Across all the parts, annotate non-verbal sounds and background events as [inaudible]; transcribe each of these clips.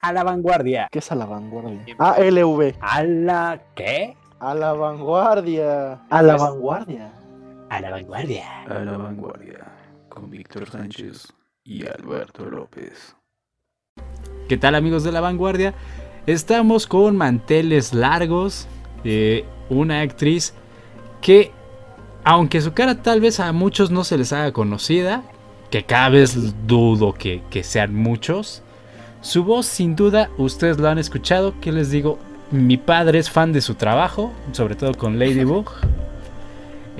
a la vanguardia. ¿Qué es a la vanguardia? ALV. ¿A la qué? A la vanguardia. A la vanguardia. A la vanguardia. A la vanguardia. Con Víctor Sánchez y Alberto López. ¿Qué tal amigos de la vanguardia? Estamos con manteles largos. eh, una actriz que, aunque su cara tal vez a muchos no se les haga conocida, que cada vez dudo que, que sean muchos, su voz sin duda ustedes lo han escuchado. Que les digo? Mi padre es fan de su trabajo, sobre todo con Ladybug. [laughs]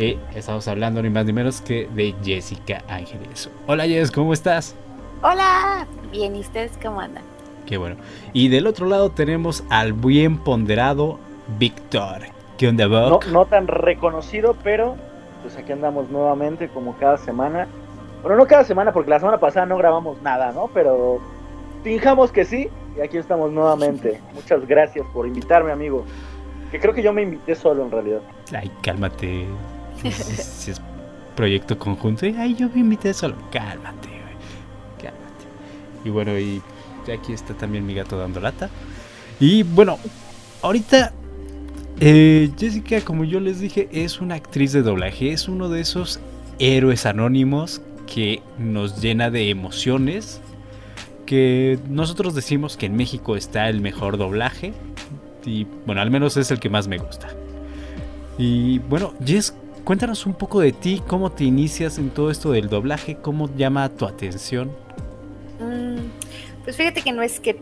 Eh, estamos hablando ni más ni menos que de Jessica Ángeles. Hola Jess, ¿cómo estás? Hola, bien, ¿y ustedes cómo andan? Qué bueno. Y del otro lado tenemos al bien ponderado Víctor. ¿Qué onda, No, Buck? no tan reconocido, pero pues aquí andamos nuevamente como cada semana. Bueno, no cada semana porque la semana pasada no grabamos nada, ¿no? Pero fijamos que sí y aquí estamos nuevamente. Muchas gracias por invitarme, amigo. Que creo que yo me invité solo en realidad. Ay, cálmate. Si, es proyecto conjunto. Ay, yo me invité solo. Cálmate, güey. Cálmate. Y bueno, y aquí está también mi gato dando lata. Y bueno, ahorita eh, Jessica, como yo les dije, es una actriz de doblaje. Es uno de esos héroes anónimos que nos llena de emociones. Que nosotros decimos que en México está el mejor doblaje. Y bueno, al menos es el que más me gusta. Y bueno, Jess, cuéntanos un poco de ti, cómo te inicias en todo esto del doblaje, cómo llama tu atención. Mm, pues fíjate que no es que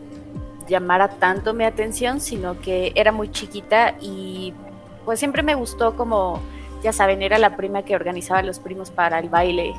llamara tanto mi atención, sino que era muy chiquita y pues siempre me gustó como, ya saben, era la prima que organizaba a los primos para el baile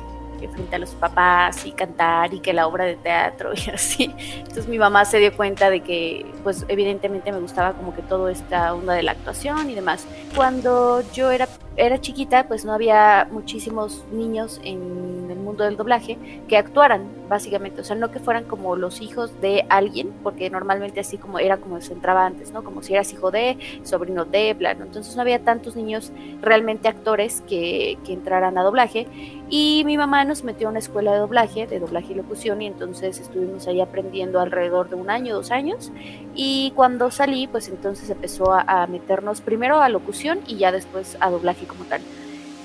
frente a los papás y cantar y que la obra de teatro [laughs] y así. Entonces mi mamá se dio cuenta de que pues evidentemente me gustaba como que toda esta onda de la actuación y demás. Cuando yo era, era chiquita pues no había muchísimos niños en el mundo del doblaje que actuaran básicamente, o sea, no que fueran como los hijos de alguien, porque normalmente así como era como se entraba antes, ¿no? Como si eras hijo de, sobrino de, bla, ¿no? Entonces no había tantos niños realmente actores que, que entraran a doblaje y mi mamá nos metió a una escuela de doblaje, de doblaje y locución, y entonces estuvimos ahí aprendiendo alrededor de un año, dos años. Y cuando salí, pues entonces empezó a, a meternos primero a locución y ya después a doblaje como tal.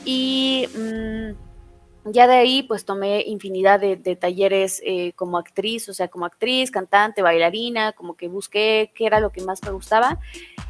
Y mm, ya de ahí, pues tomé infinidad de, talleres eh, como actriz, o sea, como actriz, cantante, bailarina, como que busqué qué era lo que más me gustaba.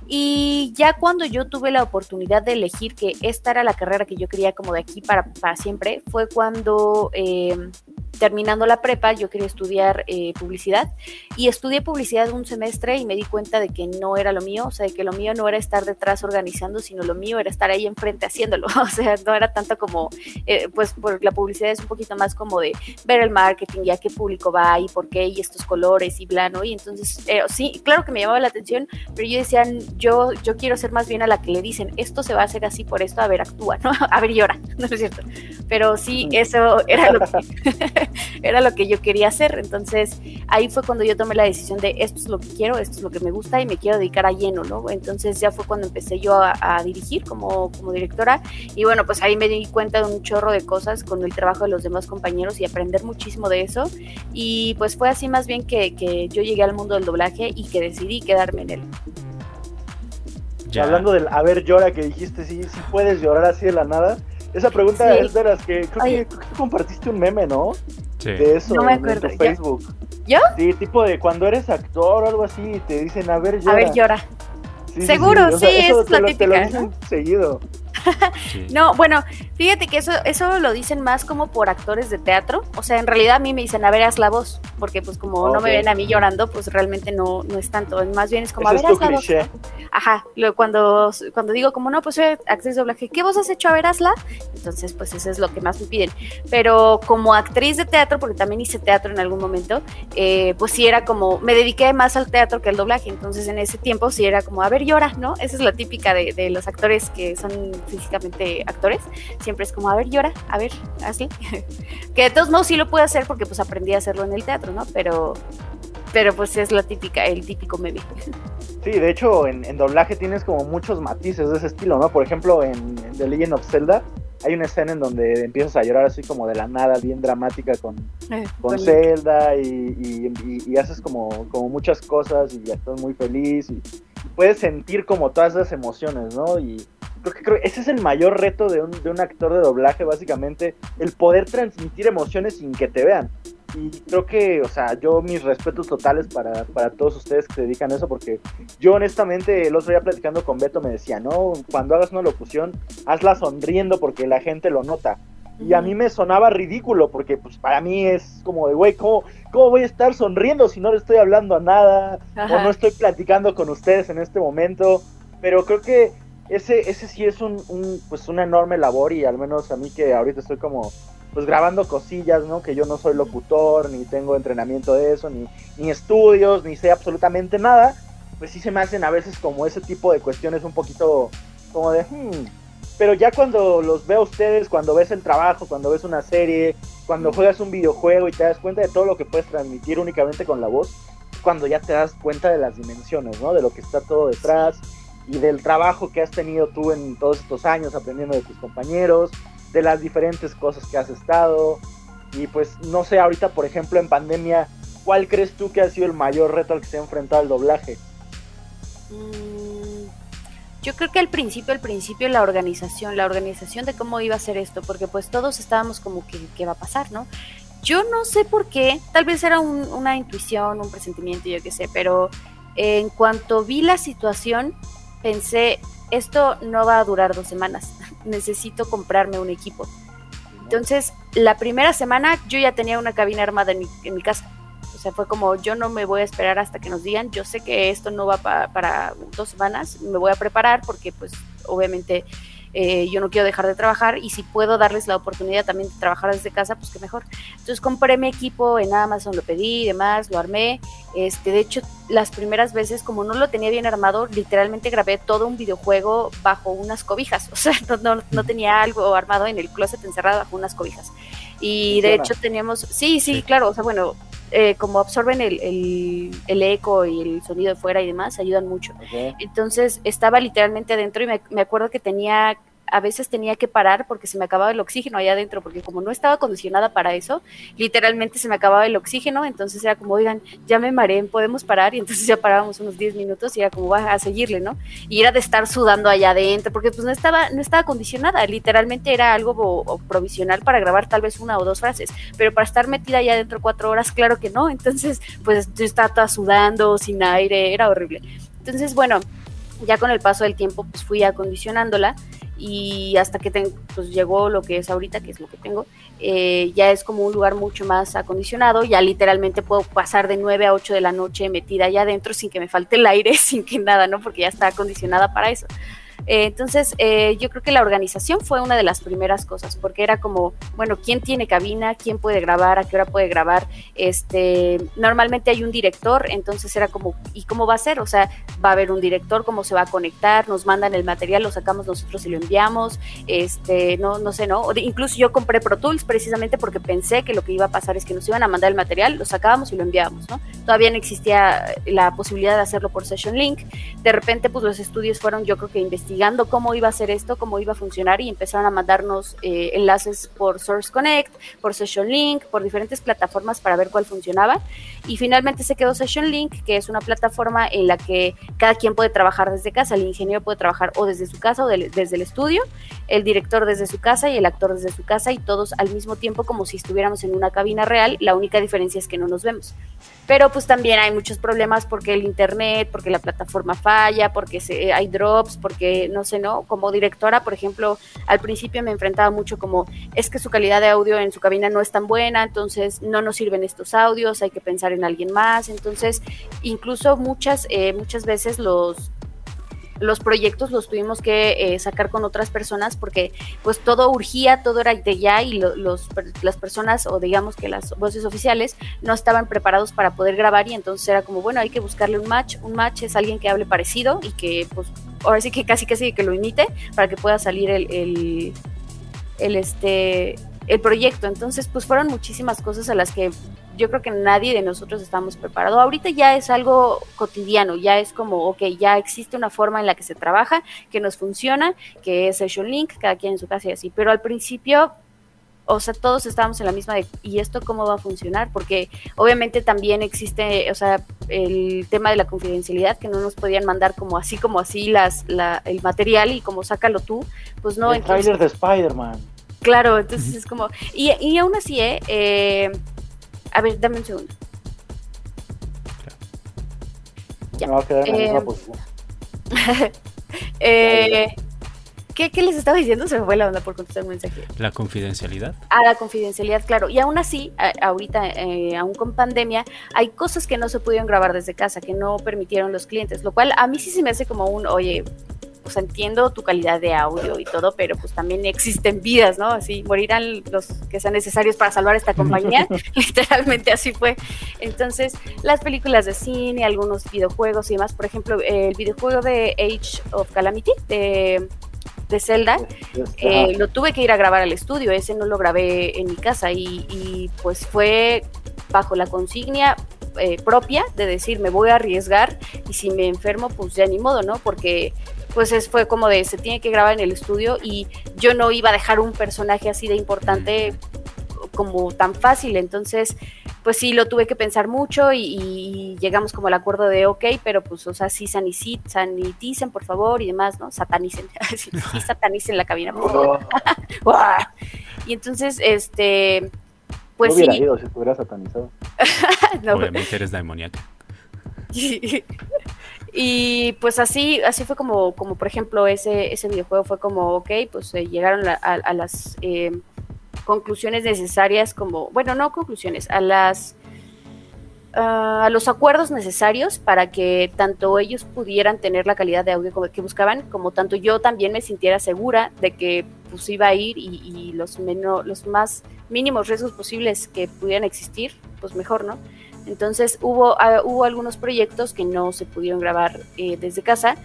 Y ya cuando yo tuve la oportunidad de elegir que esta era la carrera que yo quería como de aquí para, para siempre, fue cuando eh, terminando la prepa yo quería estudiar eh, publicidad y estudié publicidad un semestre y me di cuenta de que no era lo mío, o sea, de que lo mío no era estar detrás organizando, sino lo mío era estar ahí enfrente haciéndolo, [laughs] o sea, no era tanto como, eh, pues por la publicidad es un poquito más como de ver el marketing y a qué público va y por qué y estos colores y bla, ¿no? Y entonces, eh, sí, claro que me llamaba la atención, pero yo decía, yo, yo quiero ser más bien a la que le dicen, esto se va a hacer así por esto, a ver, actúa, ¿no? [laughs] A ver, llora, [laughs] ¿no es cierto? Pero sí, eso era lo que, [laughs] era lo que yo quería hacer, entonces ahí fue cuando yo tomé la decisión de esto es lo que quiero, esto es lo que me gusta y me quiero dedicar a lleno, ¿no? Entonces ya fue cuando empecé yo a, a dirigir como, como directora y bueno, pues ahí me di cuenta de un chorro de cosas con el trabajo de los demás compañeros y aprender muchísimo de eso y pues fue así más bien que, que yo llegué al mundo del doblaje y que decidí quedarme en él. Ya. Hablando del a ver llora que dijiste, sí, sí puedes llorar así de la nada. Esa pregunta Sí. es de las que creo, que creo que compartiste un meme, ¿no? Sí. De eso No me en- en acuerdo, tu ¿ya? Facebook. ¿Yo? Sí, tipo de cuando eres actor o algo así y te dicen a ver llora. A ver, llora. Sí, sí, Seguro, O sea, sí, es la te lo- te lo típica, seguido. Sí. [laughs] No, bueno, fíjate que eso, eso lo dicen más como por actores de teatro. O sea, en realidad a mí me dicen, a ver, haz la voz. Porque pues como no me ven a mí llorando, pues realmente no, no es tanto. Más bien es como, a ver, haz la voz. Ajá, lo- cuando, cuando digo como no, pues soy actriz de doblaje, ¿qué voz has hecho? A ver, hazla. Entonces, pues eso es lo que más me piden. Pero como actriz de teatro, porque también hice teatro en algún momento, eh, pues sí era como, me dediqué más al teatro que al doblaje. Entonces en ese tiempo sí era como, a ver, llora, ¿no? Esa es la típica de, de los actores que son físicamente actores. Siempre es como, a ver, llora, a ver, así. [laughs] que de todos modos sí lo puedo hacer porque pues aprendí a hacerlo en el teatro, ¿no? Pero, pero pues es la típica, el típico meme. Sí, de hecho, en, en doblaje tienes como muchos matices de ese estilo, ¿no? Por ejemplo, en, en The Legend of Zelda, hay una escena en donde empiezas a llorar así como de la nada, bien dramática con, Eh, con Zelda y, y- y- y haces como, como muchas cosas y ya estás muy feliz y, y puedes sentir como todas esas emociones, ¿no? Y creo que creo, ese es el mayor reto de un, de un actor de doblaje, básicamente, el poder transmitir emociones sin que te vean. Y creo que, o sea, yo mis respetos totales para, para todos ustedes que se dedican a eso, porque yo honestamente el otro día platicando con Beto me decía, no, cuando hagas una locución, hazla sonriendo porque la gente lo nota. Y a mí me sonaba ridículo, porque pues para mí es como de, güey, ¿cómo, ¿cómo voy a estar sonriendo si no le estoy hablando a nada? Ajá. O no estoy platicando con ustedes en este momento. Pero creo que ese, ese sí es un, un, pues una enorme labor y al menos a mí que ahorita estoy como pues grabando cosillas, ¿no? Que yo no soy locutor, ni tengo entrenamiento de eso, ni, ni estudios, ni sé absolutamente nada, pues sí se me hacen a veces como ese tipo de cuestiones un poquito como de, hmm. Pero ya cuando los veo a ustedes, cuando ves el trabajo, cuando ves una serie, cuando juegas un videojuego y te das cuenta de todo lo que puedes transmitir únicamente con la voz, cuando ya te das cuenta de las dimensiones, ¿no? De lo que está todo detrás y del trabajo que has tenido tú en todos estos años aprendiendo de tus compañeros, de las diferentes cosas que has estado. Y pues no sé, ahorita por ejemplo en pandemia, ¿cuál crees tú que ha sido el mayor reto al que se ha enfrentado el doblaje? Mm, Yo creo que al principio, al principio la organización, la organización de cómo iba a ser esto, porque pues todos estábamos como que qué va a pasar, ¿no? Yo no sé por qué, tal vez era un- una intuición, un presentimiento, yo qué sé, pero en cuanto vi la situación, pensé, esto no va a durar dos semanas, [laughs] necesito comprarme un equipo. Entonces, la primera semana yo ya tenía una cabina armada en mi, casa. O sea, fue como, yo no me voy a esperar hasta que nos digan, yo sé que esto no va pa- para dos semanas, me voy a preparar porque pues obviamente eh, yo no quiero dejar de trabajar y si puedo darles la oportunidad también de trabajar desde casa, pues que mejor. Entonces compré mi equipo en Amazon, lo pedí y demás, lo armé. Este, de hecho, las primeras veces, como no lo tenía bien armado, literalmente grabé todo un videojuego bajo unas cobijas. [laughs] O sea, no, no, no tenía algo armado en el closet encerrado bajo unas cobijas. Y de hecho teníamos, sí, Sí. claro, o sea, bueno, eh, como absorben el, el, el eco y el sonido de fuera y demás, ayudan mucho. Entonces estaba literalmente adentro y me, me acuerdo que tenía, a veces tenía que parar porque se me acababa el oxígeno allá adentro, porque como no estaba acondicionada para eso, literalmente se me acababa el oxígeno, entonces era como, oigan, ya me mareé, podemos parar, y entonces [laughs] ya parábamos unos 10 minutos y era como, va a seguirle, ¿no? Y era de estar sudando allá adentro, porque pues no estaba, no estaba acondicionada, literalmente era algo provisional para grabar tal vez una o dos frases, pero para estar metida allá adentro cuatro horas, claro que no, [laughs] entonces pues yo estaba toda sudando, sin aire, era horrible. Entonces, bueno, ya con el paso del tiempo pues fui acondicionándola y hasta que ten- pues llegó lo que es ahorita, que es lo que tengo, eh, ya es como un lugar mucho más acondicionado, ya literalmente puedo pasar de 9 a 8 de la noche metida allá adentro sin que me falte el aire, [laughs] sin que nada, ¿no? Porque ya está acondicionada para eso. Eh, entonces, eh, yo creo que la organización fue una de las primeras cosas, porque era como, bueno, ¿quién tiene cabina? ¿Quién puede grabar? ¿A qué hora puede grabar? Este, normalmente hay un director, entonces era como, ¿y cómo va a ser? O sea, va a haber un director, cómo se va a conectar, nos mandan el material, lo sacamos nosotros y lo enviamos, este, no, no sé, ¿no? Incluso yo compré Pro Tools precisamente porque pensé que lo que iba a pasar es que nos iban a mandar el material, lo sacábamos y lo enviábamos, ¿no? Todavía no existía la posibilidad de hacerlo por Session Link. De repente, pues los estudios fueron, yo creo que investigando cómo iba a ser esto, cómo iba a funcionar y empezaron a mandarnos eh, enlaces por Source Connect, por Session Link, por diferentes plataformas para ver cuál funcionaba. Y finalmente se quedó Session Link, que es una plataforma en la que cada quien puede trabajar desde casa. El ingeniero puede trabajar o desde su casa o desde el estudio, el director desde su casa y el actor desde su casa y todos al mismo tiempo como si estuviéramos en una cabina real. La única diferencia es que no nos vemos. Pero pues también hay muchos problemas porque el internet, porque la plataforma falla, porque se, hay drops, porque no sé, ¿no? Como directora, por ejemplo, al principio me enfrentaba mucho como, es que su calidad de audio en su cabina no es tan buena, entonces no nos sirven estos audios, hay que pensar en alguien más. Entonces, incluso muchas, eh, muchas veces los los proyectos los tuvimos que eh, sacar con otras personas porque pues todo urgía, todo era de ya y lo- los, las personas o digamos que las voces oficiales no estaban preparados para poder grabar y entonces era como bueno hay que buscarle un match, un match es alguien que hable parecido y que pues ahora sí que casi casi que lo imite para que pueda salir el, el, el, este el proyecto. Entonces pues fueron muchísimas cosas a las que yo creo que nadie de nosotros estamos preparados. Ahorita ya es algo cotidiano, ya es como, ok, ya existe una forma en la que se trabaja, que nos funciona, que es Session Link, cada quien en su casa y así. Pero al principio, o sea, todos estábamos en la misma de, ¿y esto cómo va a funcionar? Porque obviamente también existe, o sea, el tema de la confidencialidad, que no nos podían mandar como así, como así las, la, el material y como sácalo tú, pues no. el entonces- trailer de Spider-Man. Claro, entonces es como. Y, y aún así, ¿eh? Eh, A ver, dame un segundo. Ya. Me va a quedar en la [laughs] Eh, misma posición. Eh, ¿qué, qué les estaba diciendo? Se me fue la onda por contestar un mensaje. La confidencialidad. A la confidencialidad, claro. Y aún así, a- ahorita, eh, aún con pandemia, hay cosas que no se pudieron grabar desde casa, que no permitieron los clientes, lo cual a mí sí se me hace como un, oye, pues entiendo tu calidad de audio y todo, pero pues también existen vidas, ¿no? Así morirán los que sean necesarios para salvar esta compañía. [laughs] [laughs] Literalmente así fue. Entonces, las películas de cine, algunos videojuegos y demás, por ejemplo, el videojuego de Age of Calamity de, de Zelda, eh, lo tuve que ir a grabar al estudio, ese no lo grabé en mi casa y, y, pues fue bajo la consignia eh, propia de decir me voy a arriesgar y si me enfermo pues ya ni modo, ¿no? Porque pues es, fue como de se tiene que grabar en el estudio y yo no iba a dejar un personaje así de importante como tan fácil, entonces pues sí lo tuve que pensar mucho y, y llegamos como al acuerdo de ok, pero pues o sea sí sanici- saniticen por favor y demás, ¿no? Satanicen, [laughs] sí, sí satanicen la cabina por favor. Oh, [laughs] ¡Guau! Y entonces, este, pues no hubiera sí, ido si estuviera satanizado. [laughs] no, Obviamente eres demoníaca. Y pues así, así fue como, como por ejemplo, ese, ese videojuego fue como, ok, pues eh, llegaron a, las eh, conclusiones necesarias, como, bueno, no conclusiones, a las ah, a los acuerdos necesarios para que tanto ellos pudieran tener la calidad de audio que buscaban, como tanto yo también me sintiera segura de que pues iba a ir y, y los, meno- los más mínimos riesgos posibles que pudieran existir, pues mejor, ¿no? Entonces hubo, ah, hubo algunos proyectos que no se pudieron grabar eh, desde casa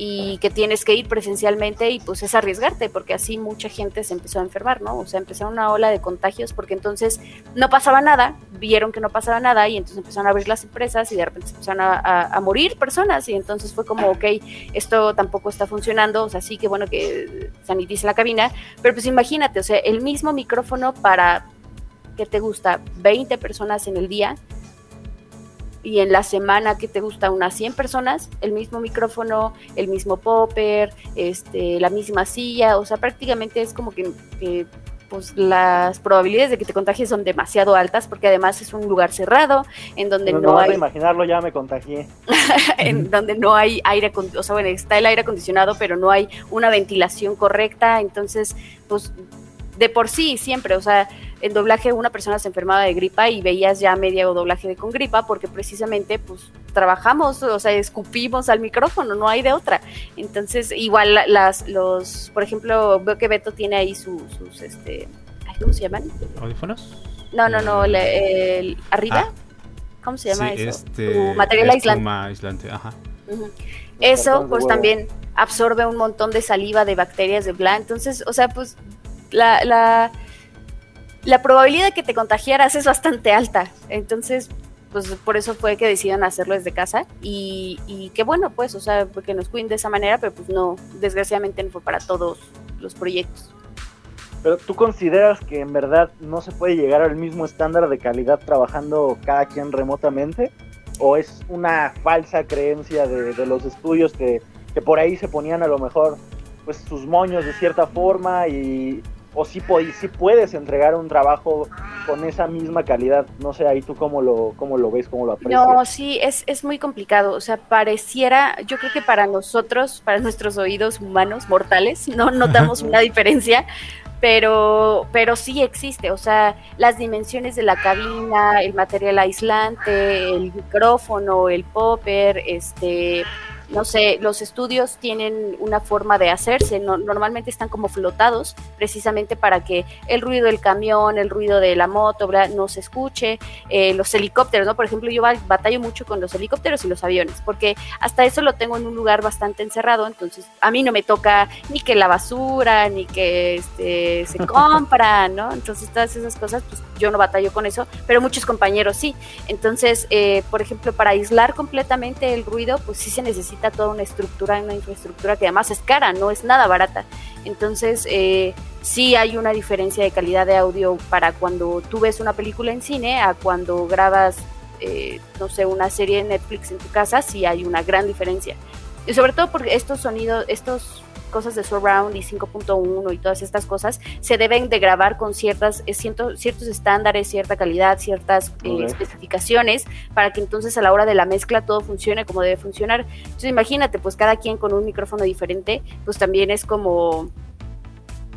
y que tienes que ir presencialmente y pues es arriesgarte porque así mucha gente se empezó a enfermar, ¿no? O sea, empezaron una ola de contagios porque entonces no pasaba nada, vieron que no pasaba nada y entonces empezaron a abrir las empresas y de repente empezaron a, a- a morir personas y entonces fue como, ok, esto tampoco está funcionando, o sea, sí que bueno que sanitice la cabina, pero pues imagínate, o sea, el mismo micrófono para, ¿qué te gusta? 20 personas en el día y en la semana que te gusta unas 100 personas, el mismo micrófono, el mismo popper, este, la misma silla, o sea, prácticamente es como que, que, pues las probabilidades de que te contagies son demasiado altas porque además es un lugar cerrado en donde No, no, no, hay de imaginarlo ya me contagié. [laughs] en donde no hay aire, o sea, bueno, está el aire acondicionado, pero no hay una ventilación correcta, entonces, pues, de por sí, siempre, o sea, en doblaje una persona se enfermaba de gripa y veías ya media o doblaje de con gripa, porque precisamente, pues, trabajamos, o sea, escupimos al micrófono, no hay de otra. Entonces, igual la- las, los, por ejemplo, veo que Beto tiene ahí su- sus, este, ¿cómo se llaman? ¿Audífonos? No, no, no, el, el- arriba, ¿cómo se llama sí, eso? este. Tu material aislante. espuma aislante, ajá. Eso, pues huevo. también absorbe un montón de saliva, de bacterias, de bla. Entonces, o sea, pues la, la, la probabilidad de que te contagiaras es bastante alta. Entonces, pues por eso fue que decidieron hacerlo desde casa. Y, y qué bueno, pues, o sea, porque nos cuiden de esa manera, pero pues no, desgraciadamente no fue para todos los proyectos. Pero tú consideras que en verdad no se puede llegar al mismo estándar de calidad trabajando cada quien remotamente? ¿O es una falsa creencia de, de los estudios que, que por ahí se ponían a lo mejor pues sus moños de cierta forma y o po- sí puedes entregar un trabajo con esa misma calidad? No sé, ahí tú cómo lo, cómo lo ves, cómo lo aprecias. No, sí, es, es muy complicado. O sea, pareciera, yo creo que para nosotros, para nuestros oídos humanos, mortales, no notamos una [laughs] diferencia, pero, pero sí existe. O sea, las dimensiones de la cabina, el material aislante, el micrófono, el popper, este. No sé, los estudios tienen una forma de hacerse, no- normalmente están como flotados, precisamente para que el ruido del camión, el ruido de la moto, no se escuche, eh, los helicópteros, ¿no? Por ejemplo, yo ba- batallo mucho con los helicópteros y los aviones, porque hasta eso lo tengo en un lugar bastante encerrado, entonces a mí no me toca ni que la basura, ni que este, se [laughs] compra, ¿no? Entonces todas esas cosas, pues yo no batallo con eso, pero muchos compañeros sí. Entonces, eh, por ejemplo, para aislar completamente el ruido, pues sí se necesita toda una estructura, una infraestructura que además es cara, no es nada barata. Entonces, eh, sí hay una diferencia de calidad de audio para cuando tú ves una película en cine a cuando grabas, eh, no sé, una serie de Netflix en tu casa, sí hay una gran diferencia. Y sobre todo porque estos sonidos, estos cosas de surround y 5.1 y todas estas cosas se deben de grabar con ciertas eh, ciertos estándares, cierta calidad, ciertas eh, especificaciones para que entonces a la hora de la mezcla todo funcione como debe funcionar. Entonces imagínate, pues cada quien con un micrófono diferente, pues también es como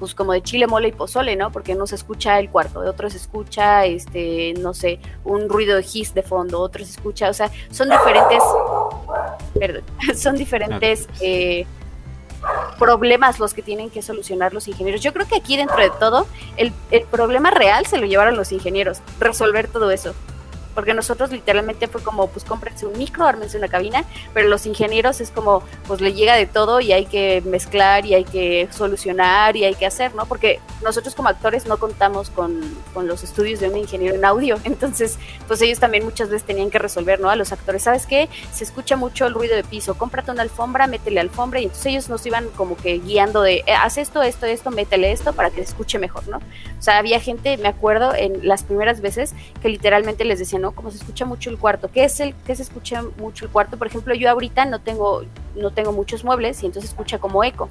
pues como de chile, mole y pozole, ¿no? Porque no se escucha el cuarto, de otros se escucha, este, no sé, un ruido de his de fondo, otros se escucha, o sea, son diferentes, perdón, [laughs] son diferentes eh, problemas los que tienen que solucionar los ingenieros. Yo creo que aquí dentro de todo, el, el problema real se lo llevaron los ingenieros, resolver todo eso porque nosotros literalmente fue como, pues cómprense un micro, ármense una cabina, pero los ingenieros es como, pues le llega de todo y hay que mezclar y hay que solucionar y hay que hacer, ¿no? Porque nosotros como actores no contamos con, con los estudios de un ingeniero en audio, [laughs] entonces, pues ellos también muchas veces tenían que resolver, ¿no? A los actores, ¿sabes qué? Se escucha mucho el ruido de piso, cómprate una alfombra, métele alfombra, y entonces ellos nos iban como que guiando de, eh, haz esto, esto, esto, métele esto para que se escuche mejor, ¿no? O sea, había gente, me acuerdo, en las primeras veces que literalmente les decían, ¿no? Como se escucha mucho el cuarto. ¿Qué es el que se escucha mucho el cuarto? Por ejemplo, yo ahorita no tengo, no tengo muchos muebles y entonces escucha como eco.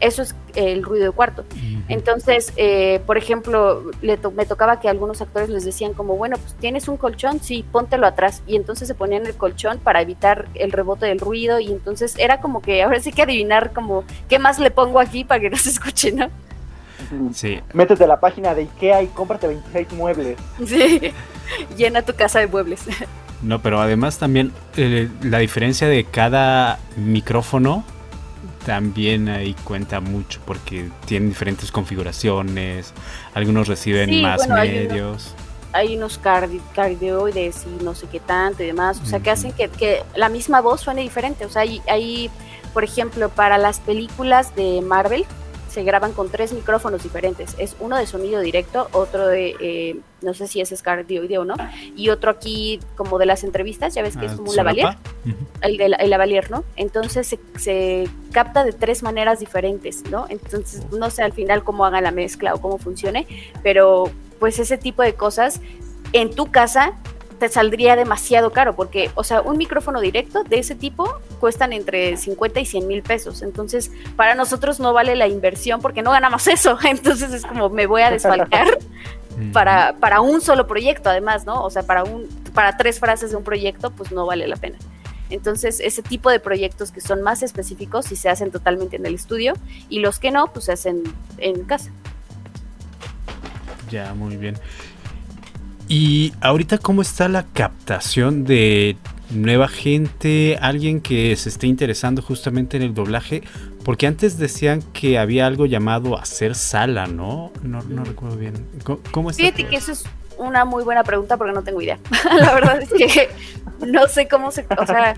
Eso es el ruido de cuarto. Entonces, eh, por ejemplo, le me tocaba que algunos actores les decían como, bueno, pues tienes un colchón, sí, póntelo atrás. Y entonces se ponían el colchón para evitar el rebote del ruido. Y entonces era como que ahora sí que adivinar como, ¿qué más le pongo aquí para que no se escuche, no? Sí. Métete a la página de Ikea y cómprate 26 muebles. Sí, [laughs] llena tu casa de muebles. [laughs] No, pero además también eh, la diferencia de cada micrófono también ahí cuenta mucho porque tienen diferentes configuraciones, algunos reciben más medios. Hay unos, cardioides y no sé qué tanto y demás, o sea, que hacen que, que, la misma voz suene diferente. O sea, hay, hay, por ejemplo, para las películas de Marvel, se graban con tres micrófonos diferentes. Es uno de sonido directo, otro de, eh, no sé si es escardioide o no, y otro aquí como de las entrevistas, ya ves que es ah, como un lavalier, el, de el lavalier, ¿no? Entonces se, se, capta de tres maneras diferentes, ¿no? Entonces no sé al final cómo haga la mezcla o cómo funcione, pero pues ese tipo de cosas en tu casa te saldría demasiado caro, porque, o sea, un micrófono directo de ese tipo cuestan entre 50 y 100 mil pesos. Entonces, para nosotros no vale la inversión porque no ganamos eso. [laughs] Entononces, es como me voy a desfalcar [laughs] para, para un solo proyecto, además, ¿no? O sea, para, un, para tres frases de un proyecto, pues no vale la pena. Entonces, ese tipo de proyectos que son más específicos y se hacen totalmente en el estudio y los que no, pues se hacen en casa. Ya, muy bien. Y ahorita, ¿cómo está la captación de nueva gente? Alguien que se esté interesando justamente en el doblaje. Porque antes decían que había algo llamado hacer sala, ¿no? No, no recuerdo bien. ¿Cómo, está? Fíjate que eso es una muy buena pregunta porque no tengo idea. [laughs] la verdad es que no sé cómo se. O sea.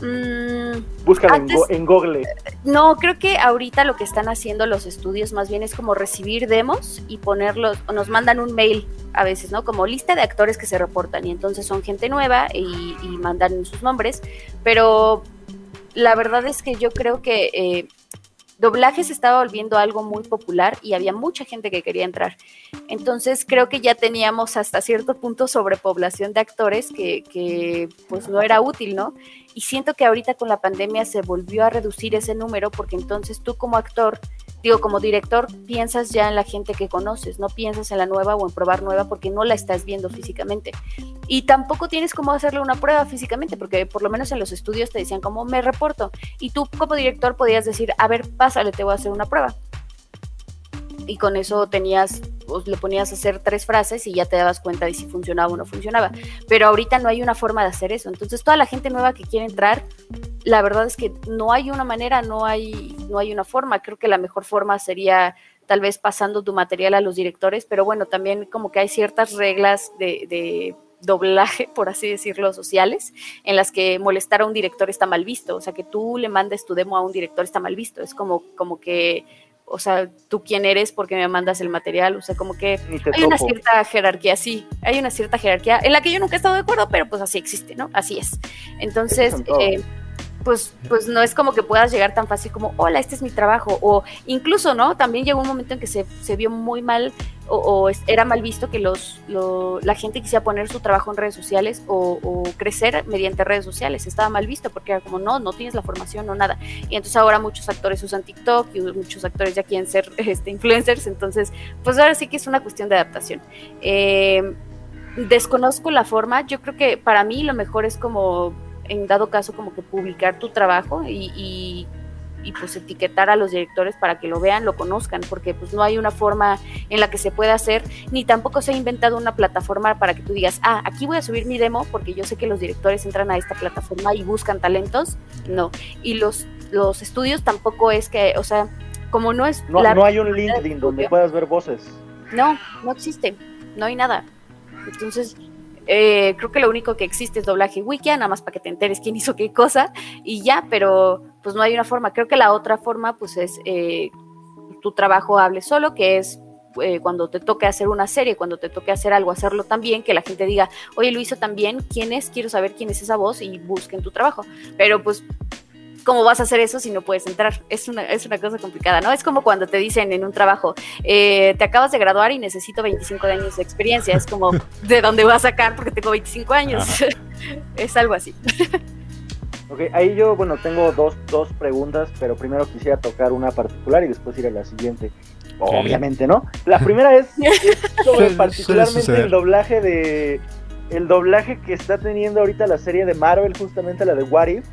Mmm, Búscalo en, Google. No, creo que ahorita lo que están haciendo los estudios más bien es como recibir demos y ponerlos, o nos mandan un mail a veces, ¿no? Como lista de actores que se reportan y entonces son gente nueva y, mandan sus nombres, pero la verdad es que yo creo que eh, doblaje se estaba volviendo algo muy popular y había mucha gente que quería entrar. Entonces creo que ya teníamos hasta cierto punto sobrepoblación de actores que, que pues no era útil, ¿no? Y siento que ahorita con la pandemia se volvió a reducir ese número porque entonces tú como actor digo, como director piensas ya en la gente que conoces, no piensas en la nueva o en probar nueva porque no la estás viendo físicamente. Y tampoco tienes cómo hacerle una prueba físicamente, porque por lo menos en los estudios te decían como me reporto. Y tú como director podías decir, a ver, pásale, te voy a hacer una prueba y con eso tenías, pues, le ponías a hacer tres frases y ya te dabas cuenta de si funcionaba o no funcionaba. Pero ahorita no hay una forma de hacer eso. Entonces toda la gente nueva que quiere entrar, la verdad es que no hay una manera, no hay, no hay una forma. Creo que la mejor forma sería tal vez pasando tu material a los directores, pero bueno, también como que hay ciertas reglas de, de doblaje, por así decirlo, sociales, en las que molestar a un director está mal visto, o sea, que tú le mandes tu demo a un director está mal visto, es como, como que o sea, tú quién eres porque me mandas el material, o sea, como que hay una cierta jerarquía, sí, hay una cierta jerarquía en la que yo nunca he estado de acuerdo, pero pues así existe, ¿no? Así es. Entonces, eh, pues, pues no es como que puedas llegar tan fácil como, hola, este es mi trabajo, o incluso, ¿no? También llegó un momento en que se, se vio muy mal o, o era mal visto que los, lo- la gente quisiera poner su trabajo en redes sociales o, o crecer mediante redes sociales, estaba mal visto porque era como, no, no tienes la formación, no nada. Y entonces ahora muchos actores usan TikTok y muchos actores ya quieren ser [laughs] este, influencers, entonces, pues ahora sí que es una cuestión de adaptación. Eh, desconozco la forma, yo creo que para mí lo mejor es como, en dado caso, como que publicar tu trabajo y, y, y, pues etiquetar a los directores para que lo vean, lo conozcan, porque pues no hay una forma en la que se pueda hacer, ni tampoco se ha inventado una plataforma para que tú digas, ah, aquí voy a subir mi demo porque yo sé que los directores entran a esta plataforma y buscan talentos, no, y los, los estudios tampoco es que, o sea, como no es... No, no hay un LinkedIn donde puedas ver voces. no, no existe, no hay nada. Entonces, eh, creo que lo único que existe es doblaje wiki, nada más para que te enteres quién hizo qué cosa y ya, pero pues no hay una forma. Creo que la otra forma pues es eh, tu trabajo hable solo, que es eh, cuando te toque hacer una serie, cuando te toque hacer algo, hacerlo también, que la gente diga, oye, lo hizo también, ¿quién es? Quiero saber quién es esa voz y busquen tu trabajo. Pero pues ¿cómo vas a hacer eso si no puedes entrar? Es una, es una cosa complicada, ¿no? Es como cuando te dicen en un trabajo, eh, te acabas de graduar y necesito 25 años de experiencia. Es como, [laughs] ¿de dónde voy a sacar? Porque tengo 25 años. [laughs] es algo así. [laughs] Ok, ahí yo, bueno, tengo dos, dos preguntas, pero primero quisiera tocar una particular y después ir a la siguiente. Obviamente, ¿no? La primera es, es sobre particularmente el doblaje de... El doblaje que está teniendo ahorita la serie de Marvel, justamente la de What If,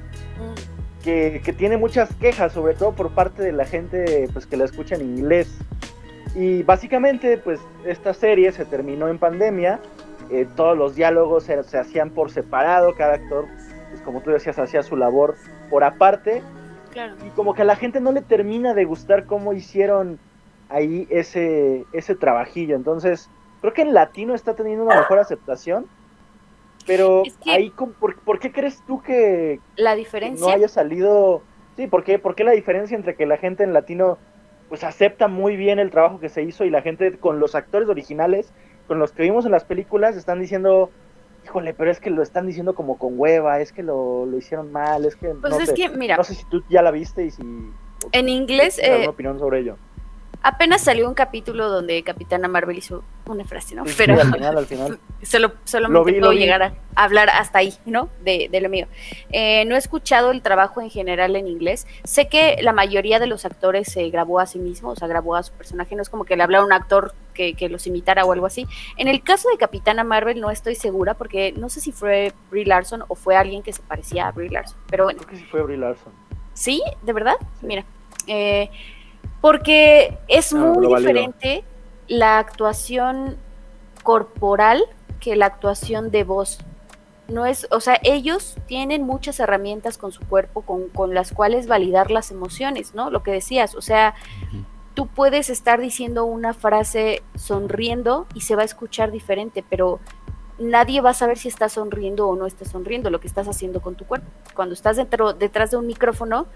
que, que tiene muchas quejas, sobre todo por parte de la gente pues, que la escucha en inglés. Y básicamente, pues esta serie se terminó en pandemia, eh, todos los diálogos se, se hacían por separado, cada actor, pues como tú decías, hacía su labor por aparte, Claro. y como que a la gente no le termina de gustar cómo hicieron ahí ese, ese trabajillo. Entonces, creo que en latino está teniendo una mejor aceptación, pero Es que- ahí, ¿cómo- por, por qué crees tú que, La que diferencia. no haya salido. Sí, ¿por qué, ¿por qué la diferencia entre que la gente en latino pues acepta muy bien el trabajo que se hizo y la gente con los actores originales, con los que vimos en las películas, están diciendo, híjole, pero es que lo están diciendo como con hueva, es que lo, lo hicieron mal, es que Pues no es sé, que, mira, no sé si tú ya la viste y si en inglés eh, opinión sobre ello. Apenas salió un capítulo donde Capitana Marvel hizo una frase, ¿no? Sí, sí, Pero al final, al final. solo, solamente Lo vi, puedo llegar a hablar hasta ahí, ¿no? De, de lo mío. Eh, no he escuchado el trabajo en general en inglés. Sé que la mayoría de los actores se grabó a sí mismo, o sea, grabó a su personaje. No es como que le hablara a un actor que, que los imitara o algo así. En el caso de Capitana Marvel no estoy segura porque no sé si fue Brie Larson o fue alguien que se parecía a Brie Larson. Pero bueno, Creo que sí fue Brie Larson. ¿Sí? ¿De verdad? Mira. eh, porque es muy diferente la actuación corporal que la actuación de voz. No es, o sea, ellos tienen muchas herramientas con su cuerpo con, con las cuales validar las emociones, ¿no? Lo que decías, o sea, tú puedes estar diciendo una frase sonriendo y se va a escuchar diferente, pero nadie va a saber si estás sonriendo o no estás sonriendo, lo que estás haciendo con tu cuerpo. Cuando estás dentro, detrás de un micrófono,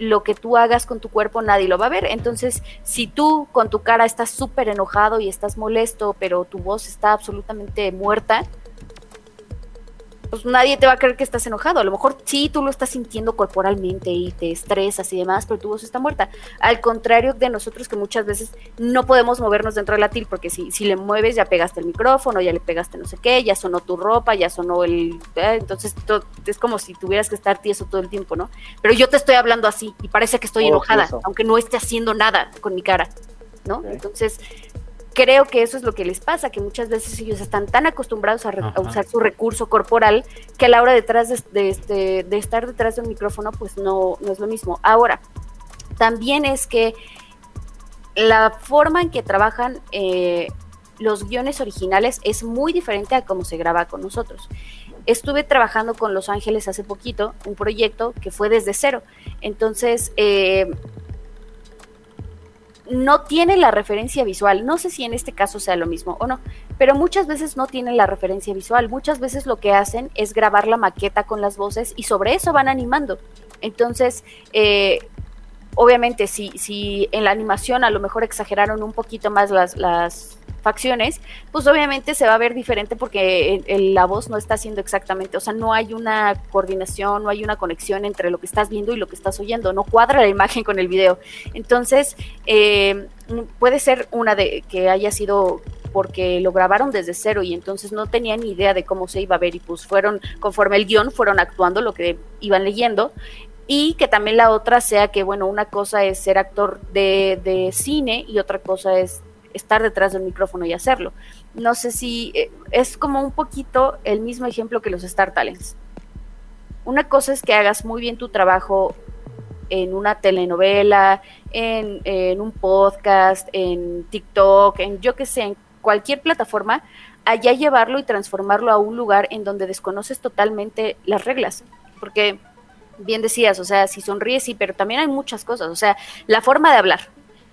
lo que tú hagas con tu cuerpo nadie lo va a ver. Entonces, si tú con tu cara estás súper enojado y estás molesto, pero tu voz está absolutamente muerta, pues nadie te va a creer que estás enojado. A lo mejor sí, tú lo estás sintiendo corporalmente y te estresas y demás, pero tu voz está muerta. Al contrario de nosotros que muchas veces no podemos movernos dentro del latil, porque si, si le mueves ya pegaste el micrófono, ya le pegaste no sé qué, ya sonó tu ropa, ya sonó el... eh, entonces to- es como si tuvieras que estar tieso todo el tiempo, ¿no? Pero yo te estoy hablando así y parece que estoy Oh, enojada, aunque no esté haciendo nada con mi cara, ¿no? Entonces creo que eso es lo que les pasa, que muchas veces ellos están tan acostumbrados a, re- a Ajá. usar su recurso corporal que a la hora detrás de, de este- de estar detrás de un micrófono, pues no, no es lo mismo. Ahora, también es que la forma en que trabajan eh, los guiones originales es muy diferente a cómo se graba con nosotros. Estuve trabajando con Los Ángeles hace poquito, un proyecto que fue desde cero. Entonces, eh, no tiene la referencia visual. No sé si en este caso sea lo mismo o no, pero muchas veces no tienen la referencia visual. Muchas veces lo que hacen es grabar la maqueta con las voces y sobre eso van animando. Entonces, eh, obviamente si, si en la animación a lo mejor exageraron un poquito más las, las facciones, pues obviamente se va a ver diferente porque la voz no está haciendo exactamente, o sea, no hay una coordinación, no hay una conexión entre lo que estás viendo y lo que estás oyendo, no cuadra la imagen con el video. Entonces, eh, puede ser una de que haya sido porque lo grabaron desde cero y entonces no tenían idea de cómo se iba a ver y pues fueron, conforme el guion, fueron actuando lo que iban leyendo y que también la otra sea que, bueno, una cosa es ser actor de, de cine y otra cosa es estar detrás del micrófono y hacerlo. No sé si eh, es como un poquito el mismo ejemplo que los Star Talents. Una cosa es que hagas muy bien tu trabajo en una telenovela, en, un podcast, en TikTok, en yo que sé, en cualquier plataforma, allá llevarlo y transformarlo a un lugar en donde desconoces totalmente las reglas. Porque bien decías, o sea, si sonríes, sí, pero también hay muchas cosas, o sea, la forma de hablar.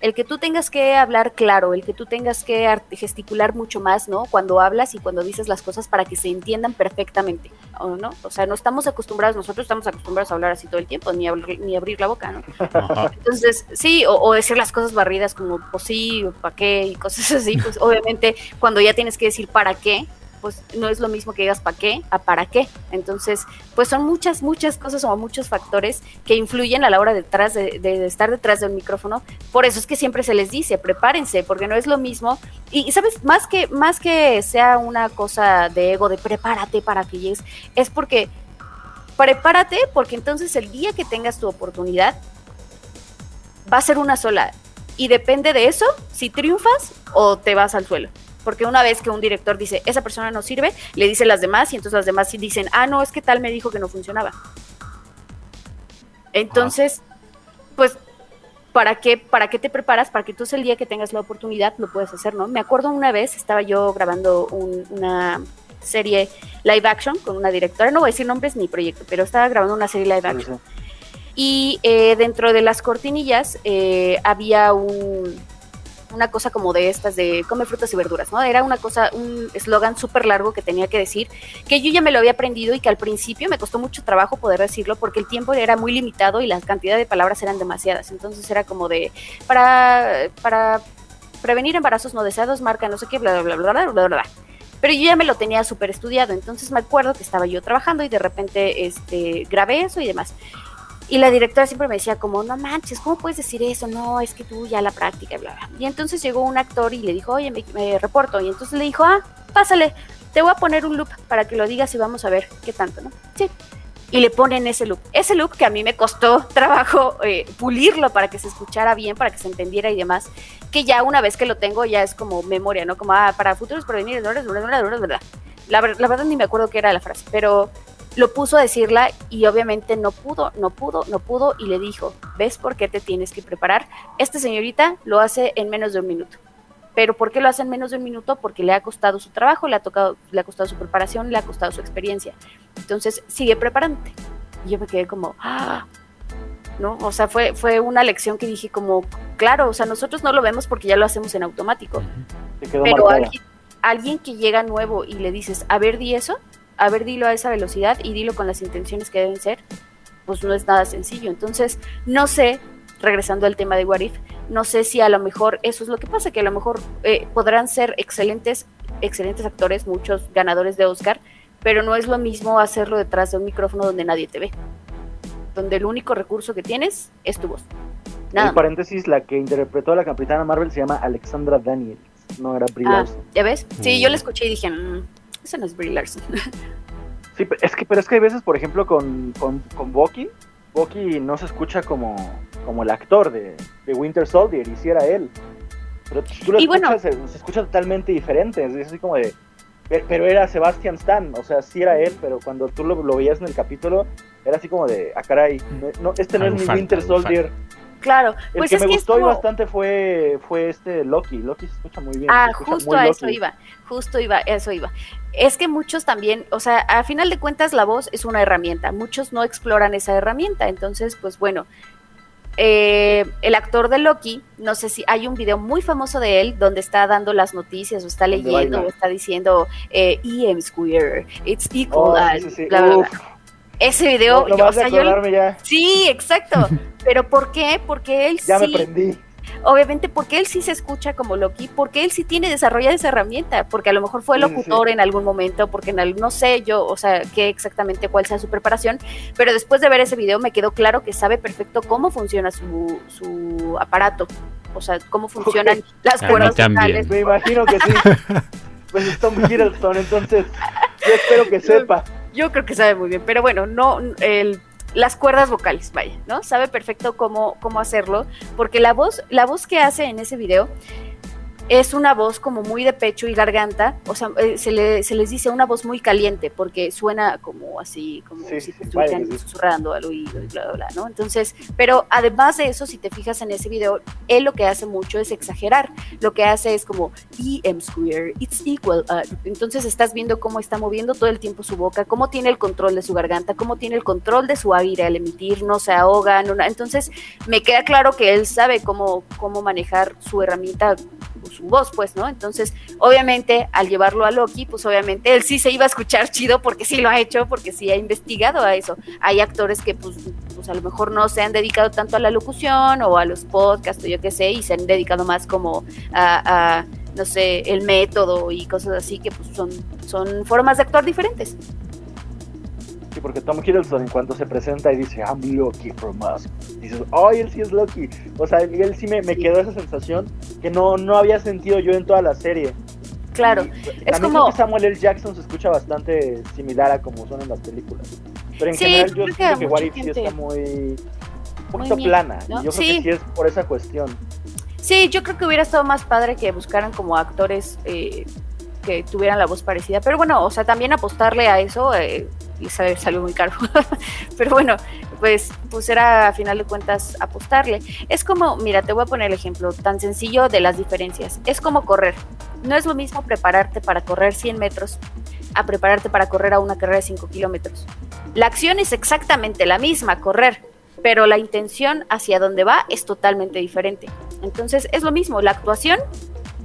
El que tú tengas que hablar claro, el que tú tengas que gesticular mucho más, ¿no? Cuando hablas y cuando dices las cosas para que se entiendan perfectamente, ¿o no? O sea, no estamos acostumbrados, nosotros estamos acostumbrados a hablar así todo el tiempo, ni, abrir- ni abrir la boca, ¿no? Ajá. Entonces, sí, o, o decir las cosas barridas como, pues sí, o para qué, y cosas así, pues obviamente cuando ya tienes que decir para qué, pues no es lo mismo que digas para qué a para qué. Entonces, pues son muchas, muchas cosas o muchos factores que influyen a la hora de, de estar detrás del micrófono. Por eso es que siempre se les dice, prepárense, porque no es lo mismo. Y, y, sabes, más que, más que sea una cosa de ego, de prepárate para que llegues, es porque prepárate, porque entonces el día que tengas tu oportunidad, va a ser una sola. Y depende de eso, si triunfas o te vas al suelo. Porque una vez que un director dice, esa persona no sirve, le dice las demás y entonces las demás sí dicen, ah, no, es que tal me dijo que no funcionaba. Entonces, pues, ¿para qué, ¿para qué te preparas? Para que entonces el día que tengas la oportunidad lo puedes hacer, ¿no? Me acuerdo una vez, estaba yo grabando un- una serie live action con una directora, no voy a decir nombres ni proyecto, pero estaba grabando una serie live action. Y eh, dentro de las cortinillas eh, había un, una cosa como de estas de come frutas y verduras, ¿no? Era una cosa, un eslogan súper largo que tenía que decir, que yo ya me lo había aprendido y que al principio me costó mucho trabajo poder decirlo porque el tiempo era muy limitado y la cantidad de palabras eran demasiadas. Entonces era como de, para, para prevenir embarazos no deseados, marca no sé qué, bla, bla, bla, bla, bla, bla. Pero yo ya me lo tenía súper estudiado, entonces me acuerdo que estaba yo trabajando y de repente este, grabé eso y demás. Y la directora siempre me decía como, no manches, ¿cómo puedes decir eso? No, es que tú ya la práctica, bla, bla. Y entonces llegó un actor y le dijo, oye, me, me reporto. Y entonces le dijo, ah, pásale, te voy a poner un loop para que lo digas y vamos a ver qué tanto, ¿no? Sí. Y le ponen ese loop. Ese loop que a mí me costó [laughs] trabajo eh, pulirlo para que se escuchara bien, para que se entendiera y demás, que ya una vez que lo tengo ya es como memoria, ¿no? Como, ah, para futuros porvenires, bla, bla, bla, bla, bla. La, la verdad ni me acuerdo qué era la frase, pero lo puso a decirla y obviamente no pudo, no pudo, no pudo y le dijo, ¿ves por qué te tienes que preparar? Esta señorita lo hace en menos de un minuto. Pero ¿por qué lo hace en menos de un minuto? Porque le ha costado su trabajo, le ha, tocado, le ha costado su preparación, le ha costado su experiencia. Entonces, sigue preparándote. Y yo me quedé como, ah, ¿no? O sea, fue, fue una lección que dije como, claro, o sea, nosotros no lo vemos porque ya lo hacemos en automático. Pero alguien, alguien que llega nuevo y le dices, a ver, di eso, a ver, dilo a esa velocidad y dilo con las intenciones que deben ser, pues no es nada sencillo. Entonces, no sé, regresando al tema de What If, no sé si a lo mejor eso es lo que pasa, que a lo mejor eh, podrán ser excelentes, excelentes actores, muchos ganadores de Oscar, pero no es lo mismo hacerlo detrás de un micrófono donde nadie te ve, donde el único recurso que tienes es tu voz. Nada En paréntesis, la que interpretó a la Capitana Marvel se llama Alexandra Daniels, no era Brie Ah, Larson. ¿Ya ves? Sí, yo Mm. la escuché y dije, "Mm, ese no es Brie Larson. Sí, es que, pero es que hay veces, por ejemplo, con, con, con Bucky, Bucky no se escucha como, como el actor de, de Winter Soldier, y si era él. Pero tú lo Y bueno- escuchas, se, se escucha totalmente diferente, es así como de... pe- Pero era Sebastian Stan, o sea, sí era él, pero cuando tú lo, lo veías en el capítulo, era así como de, ah, caray, no, este no es mi Winter Soldier. Claro, El pues que es me que gustó es y como... bastante fue, fue este Loki. Loki se escucha muy bien. Ah, justo a eso Loki. iba, justo iba, eso iba. Es que muchos también, o sea, a final de cuentas la voz es una herramienta, muchos no exploran esa herramienta, entonces, pues bueno, eh, el actor de Loki, no sé si hay un video muy famoso de él donde está dando las noticias o está leyendo o está diciendo eh, EM Square, it's equal Oh, a sí, sí, sí. bla, bla, bla. Ese video, No, no yo- vas o a sea, yo- acordarme ya. sí, exacto. [laughs] Pero ¿por qué? Porque él Ya me sí, prendí. obviamente porque él sí se escucha como Loki, porque él sí tiene desarrollada esa herramienta, porque a lo mejor fue Sí, sí, locutor en algún momento, porque en al- no sé yo, o sea, qué exactamente cuál sea su preparación, pero después de ver ese video me quedó claro que sabe perfecto cómo funciona su, su aparato, o sea, cómo funcionan las A mí cuerdas también. vocales. Me imagino que sí. Pues es Tom Hiddleston, entonces yo espero que sepa. Yo creo que sabe muy bien, pero bueno, no el las cuerdas vocales, vaya, ¿no? Sabe perfecto cómo, cómo hacerlo, porque la voz, la voz que hace en ese video es una voz como muy de pecho y garganta, o sea, eh, se, le- se les dice una voz muy caliente, porque suena como así, como Sí, si te estuvieran susurrando al oído y bla, bla, bla, ¿no? Entonces, pero además de eso, si te fijas en ese video, él lo que hace mucho es exagerar, lo que hace es como EM square, it's equal a, entonces estás viendo cómo está moviendo todo el tiempo su boca, cómo tiene el control de su garganta, cómo tiene el control de su aire al emitir, no se ahoga, no, entonces me queda claro que él sabe cómo, cómo manejar su herramienta, su voz, pues, ¿no? Entonces, obviamente, al llevarlo a Loki, pues obviamente él sí se iba a escuchar chido porque sí lo ha hecho, porque sí ha investigado a eso. Hay actores que, pues, pues a lo mejor no se han dedicado tanto a la locución o a los podcasts o yo qué sé, y se han dedicado más como a, a, no sé, el método y cosas así que pues son, son formas de actuar diferentes. Sí, porque Tom Hiddleston en cuanto se presenta y dice, I'm Loki from us, dices, ¡ay, él sí es Loki! O sea, él, sí me, me quedó esa sensación que no, no había sentido yo en toda la serie. Claro, Y, es como- creo que Samuel L. Jackson se escucha bastante similar a como son en las películas. Pero en Sí, general yo creo que What If sí está muy... Un poquito bien, plana. ¿no? Y yo creo que sí es por esa cuestión. Sí, yo creo que hubiera estado más padre que buscaran como actores eh, que tuvieran la voz parecida. Pero bueno, o sea, también apostarle a eso eh, y sale- salió muy caro. [laughs] Pero bueno, pues, pues a final de cuentas apostarle. Es como, mira, te voy a poner el ejemplo tan sencillo de las diferencias. Es como correr. No es lo mismo prepararte para correr 100 metros a prepararte para correr a una carrera de 5 kilómetros. La acción es exactamente la misma, correr, pero la intención hacia dónde va es totalmente diferente. Entonces es lo mismo, la actuación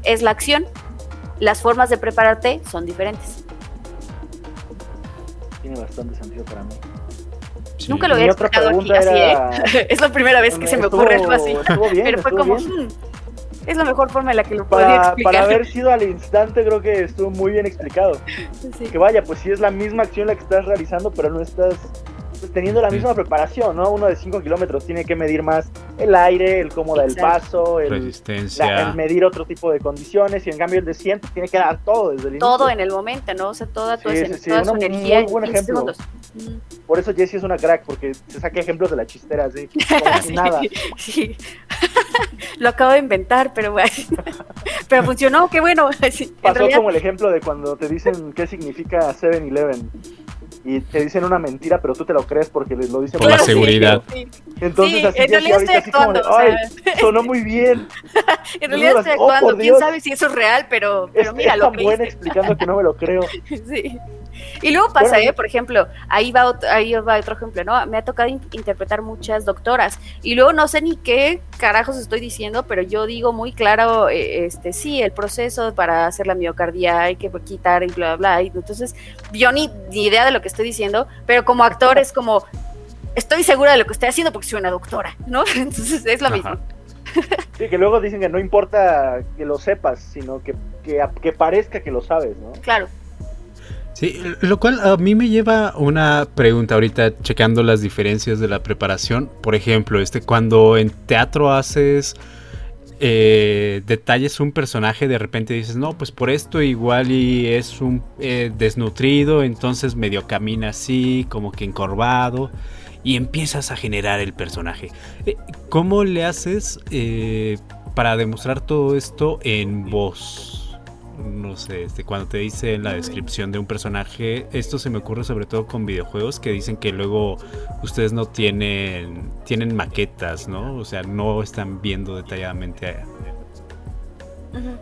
es la acción, las formas de prepararte son diferentes. Tiene bastante sentido para mí. Sí. Nunca lo había explicado aquí así, ¿eh? [laughs] es la primera vez que se me ocurre algo así. bien, pero fue como. "Hmm, es la mejor forma en la que lo podría Para, explicar. para haber sido al instante creo que estuvo muy bien explicado. [laughs] Sí. Que vaya, pues sí es la misma acción la que estás realizando, pero no estás teniendo la misma preparación, ¿no? Uno de 5 kilómetros tiene que medir más el aire, el cómo da el paso, el, Resistencia. la- el medir otro tipo de condiciones, y en cambio el de 100 tiene que dar todo desde el Todo inicio. en el momento, ¿no? O sea, toda, tu Sí, sí, sí, toda su una- un energía muy en buen 15 ejemplo. segundos. Mm. Por eso Jessie es una crack, porque se saca ejemplos de la chistera, así, [laughs] como Sí, nada. sí. [laughs] Lo acabo de inventar, pero bueno. [laughs] Pero funcionó, qué bueno. Pasó realidad, como el ejemplo de cuando te dicen qué significa 7-Eleven. Y te dicen una mentira, pero tú te lo crees porque les lo dicen Por la seguridad. sí. Entonces Sí, así en realidad estoy como actuando, "Ay, sonó muy bien. [laughs] En realidad estoy Oh, actuando. ¿Quién Dios. sabe si eso es real? Pero, Es, pero mira, es lo tan buena explicando que no me lo creo. [laughs] Sí. Y luego pasa, ¿eh? Por ejemplo, ahí va, otro, ahí va otro ejemplo, ¿no? Me ha tocado in- interpretar muchas doctoras y luego no sé ni qué carajos estoy diciendo, pero yo digo muy claro, eh, este, sí, el proceso para hacer la miocardia hay que quitar y bla, bla, bla. Y entonces, yo ni, ni idea de lo que estoy diciendo, pero como actor es como, estoy segura de lo que estoy haciendo porque soy una doctora, ¿no? [laughs] Entonces es lo Ajá. mismo. [laughs] Sí, que luego dicen que no importa que lo sepas, sino que, que, que parezca que lo sabes, ¿no? Claro. Sí, lo cual a mí me lleva una pregunta ahorita checando las diferencias de la preparación. Por ejemplo, este cuando en teatro haces eh, detalles un personaje, de repente dices, no, pues por esto igual y es un eh, desnutrido, entonces medio camina así, como que encorvado, y empiezas a generar el personaje. Eh, ¿Cómo le haces eh, para demostrar todo esto en voz? No sé, este, cuando te dice la descripción de un personaje, esto se me ocurre sobre todo con videojuegos que dicen que luego ustedes no tienen tienen maquetas, ¿no? O sea, no están viendo detalladamente. a- Ujú.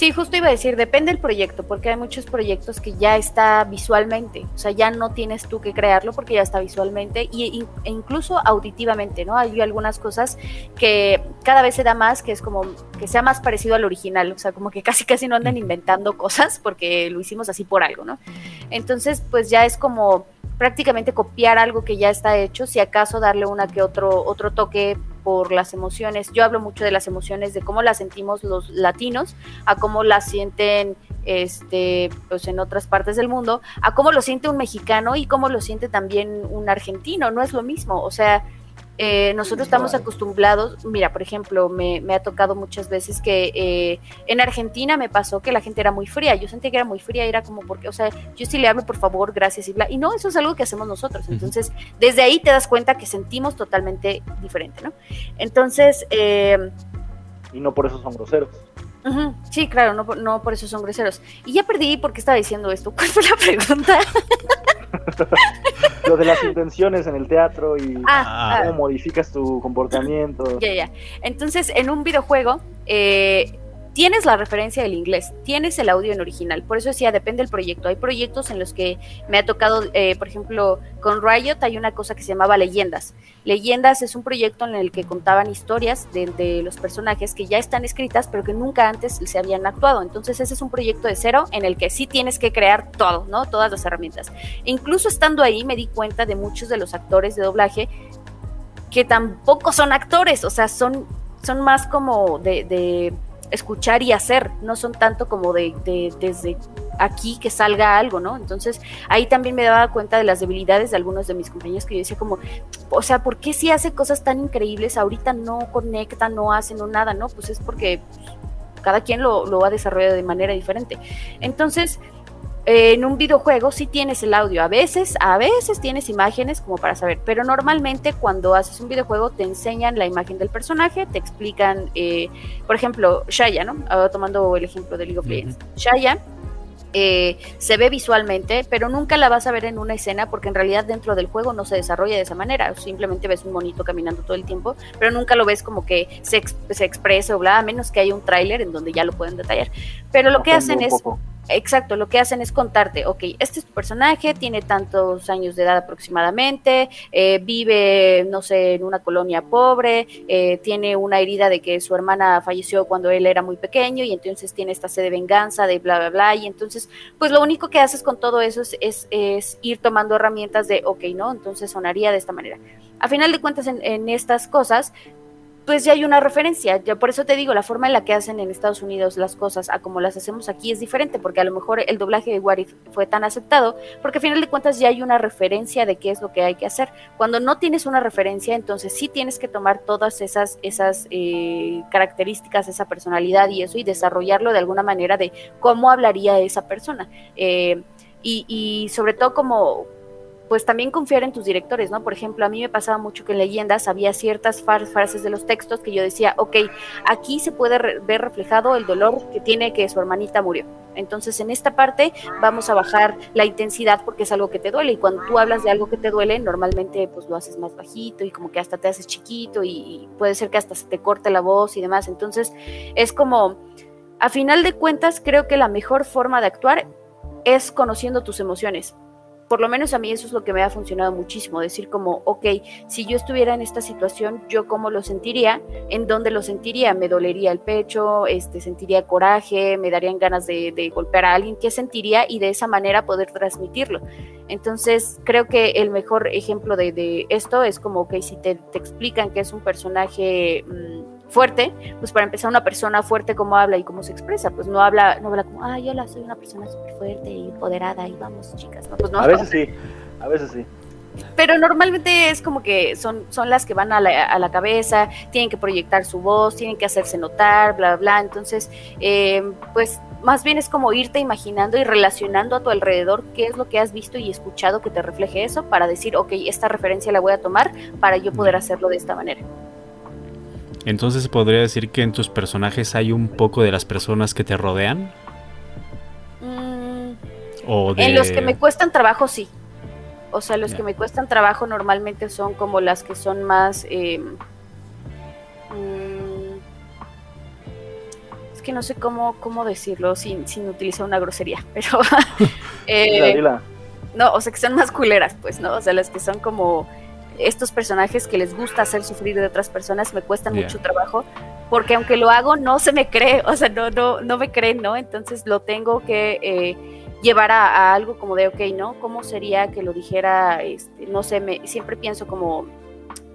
Sí, justo iba a decir, depende del proyecto, porque hay muchos proyectos que ya está visualmente, o sea, ya no tienes tú que crearlo porque ya está visualmente y, e incluso auditivamente, ¿no? Hay algunas cosas que cada vez se da más, que es como que sea más parecido al original, o sea, como que casi casi no andan inventando cosas porque lo hicimos así por algo, ¿no? Entonces, pues ya es como prácticamente copiar algo que ya está hecho, si acaso darle una que otro, otro toque por las emociones. Yo hablo mucho de las emociones, de cómo las sentimos los latinos, a cómo las sienten este, pues en otras partes del mundo, a cómo lo siente un mexicano y cómo lo siente también un argentino, no es lo mismo, o sea, eh, nosotros estamos acostumbrados, mira, por ejemplo, me, me ha tocado muchas veces que eh, en Argentina me pasó que la gente era muy fría, yo sentía que era muy fría, era como porque, o sea, yo sí le hablo por favor, gracias y bla, y no, eso es algo que hacemos nosotros, entonces desde ahí te das cuenta que sentimos totalmente diferente, ¿no? Entonces, eh, Y no por eso son groseros. Sí, claro, no, por- no por eso son groseros. Y ya perdí por qué estaba diciendo esto, [laughs] ¿cuál fue la pregunta? [laughs] Lo de las intenciones en el teatro y Ah, ah, cómo modificas tu comportamiento. Ya, ya. Entonces, en un videojuego, eh, tienes la referencia del inglés, tienes el audio en original. Por eso decía, depende del proyecto. Hay proyectos en los que me ha tocado, eh, por ejemplo, con Riot hay una cosa que se llamaba Leyendas. Leyendas es un proyecto en el que contaban historias de, los personajes que ya están escritas, pero que nunca antes se habían actuado. Entonces, ese es un proyecto de cero en el que sí tienes que crear todo, ¿no? Todas las herramientas. Incluso estando ahí, me di cuenta de muchos de los actores de doblaje que tampoco son actores, o sea, son, son más como de escuchar y hacer, no son tanto como de, de- desde aquí que salga algo, ¿no? Entonces ahí también me daba cuenta de las debilidades de algunos de mis compañeros que yo decía como, o sea, ¿por qué si hace cosas tan increíbles ahorita no conecta, no hace, no nada, ¿no? Pues es porque cada quien lo, lo ha desarrollado de manera diferente. Entonces, en un videojuego sí tienes el audio, a veces, a veces tienes imágenes como para saber, pero normalmente cuando haces un videojuego te enseñan la imagen del personaje, te explican, eh, por ejemplo, Shaya, ¿no? Ahora tomando el ejemplo de League of Legends. Shaya eh, se ve visualmente, pero nunca la vas a ver en una escena porque en realidad dentro del juego no se desarrolla de esa manera. Simplemente ves un monito caminando todo el tiempo, pero nunca lo ves como que se, ex- se exprese o bla, a menos que haya un tráiler en donde ya lo pueden detallar. Pero lo que hacen es poco. Exacto, lo que hacen es contarte, ok, este es tu personaje, tiene tantos años de edad aproximadamente, eh, vive, no sé, en una colonia pobre, eh, tiene una herida de que su hermana falleció cuando él era muy pequeño y entonces tiene esta sed de venganza, de bla, bla, bla, y entonces, pues lo único que haces con todo eso es, es, ir tomando herramientas de, ok, ¿no? Entonces sonaría de esta manera. A final de cuentas, en, en estas cosas, pues ya hay una referencia. Ya por eso te digo, la forma en la que hacen en Estados Unidos las cosas a como las hacemos aquí es diferente, porque a lo mejor el doblaje de What If fue tan aceptado, porque a final de cuentas ya hay una referencia de qué es lo que hay que hacer. Cuando no tienes una referencia, entonces sí tienes que tomar todas esas, esas eh, características, esa personalidad y eso, y desarrollarlo de alguna manera de cómo hablaría esa persona. Eh, y sobre todo como pues también confiar en tus directores, ¿no? Por ejemplo, a mí me pasaba mucho que en leyendas había ciertas frases de los textos que yo decía, ok, aquí se puede re- ver reflejado el dolor que tiene que su hermanita murió. Entonces, en esta parte vamos a bajar la intensidad porque es algo que te duele y cuando tú hablas de algo que te duele, normalmente pues lo haces más bajito y como que hasta te haces chiquito y, y puede ser que hasta se te corte la voz y demás. Entonces, es como, a final de cuentas, creo que la mejor forma de actuar es conociendo tus emociones por lo menos a mí eso es lo que me ha funcionado muchísimo, decir como, ok, si yo estuviera en esta situación, yo cómo lo sentiría, en dónde lo sentiría, me dolería el pecho, este, sentiría coraje, me darían ganas de, golpear a alguien, qué sentiría y de esa manera poder transmitirlo. Entonces, creo que el mejor ejemplo de, esto es como, ok, si te, explican que es un personaje mmm, fuerte, pues para empezar una persona fuerte cómo habla y cómo se expresa, pues no habla, no habla como, ay, hola, soy una persona súper fuerte y empoderada y vamos, chicas, no, pues no. A veces sí, a veces sí. Pero normalmente es como que son, son las que van a la, a la cabeza, tienen que proyectar su voz, tienen que hacerse notar, bla, bla. Entonces, eh, pues más bien es como irte imaginando y relacionando a tu alrededor qué es lo que has visto y escuchado que te refleje eso para decir, ok, esta referencia la voy a tomar para yo poder hacerlo de esta manera. Entonces podría decir que en tus personajes hay un poco de las personas que te rodean. Mm, O de... En los que me cuestan trabajo, sí. O sea, los que me cuestan trabajo normalmente son como las que son más... eh, mm, es que no sé cómo, cómo decirlo sin, sin utilizar una grosería, [laughs] pero... [laughs] eh, Dila, dila. no, o sea, que son más culeras, pues, ¿no? O sea, las que son como estos personajes que les gusta hacer sufrir de otras personas me cuestan mucho trabajo porque aunque lo hago no se me cree, o sea, no, no, no me creen, ¿no? Entonces lo tengo que, eh, llevara a algo como de, ok, ¿no? ¿Cómo sería que lo dijera, este, no sé, me, siempre pienso como,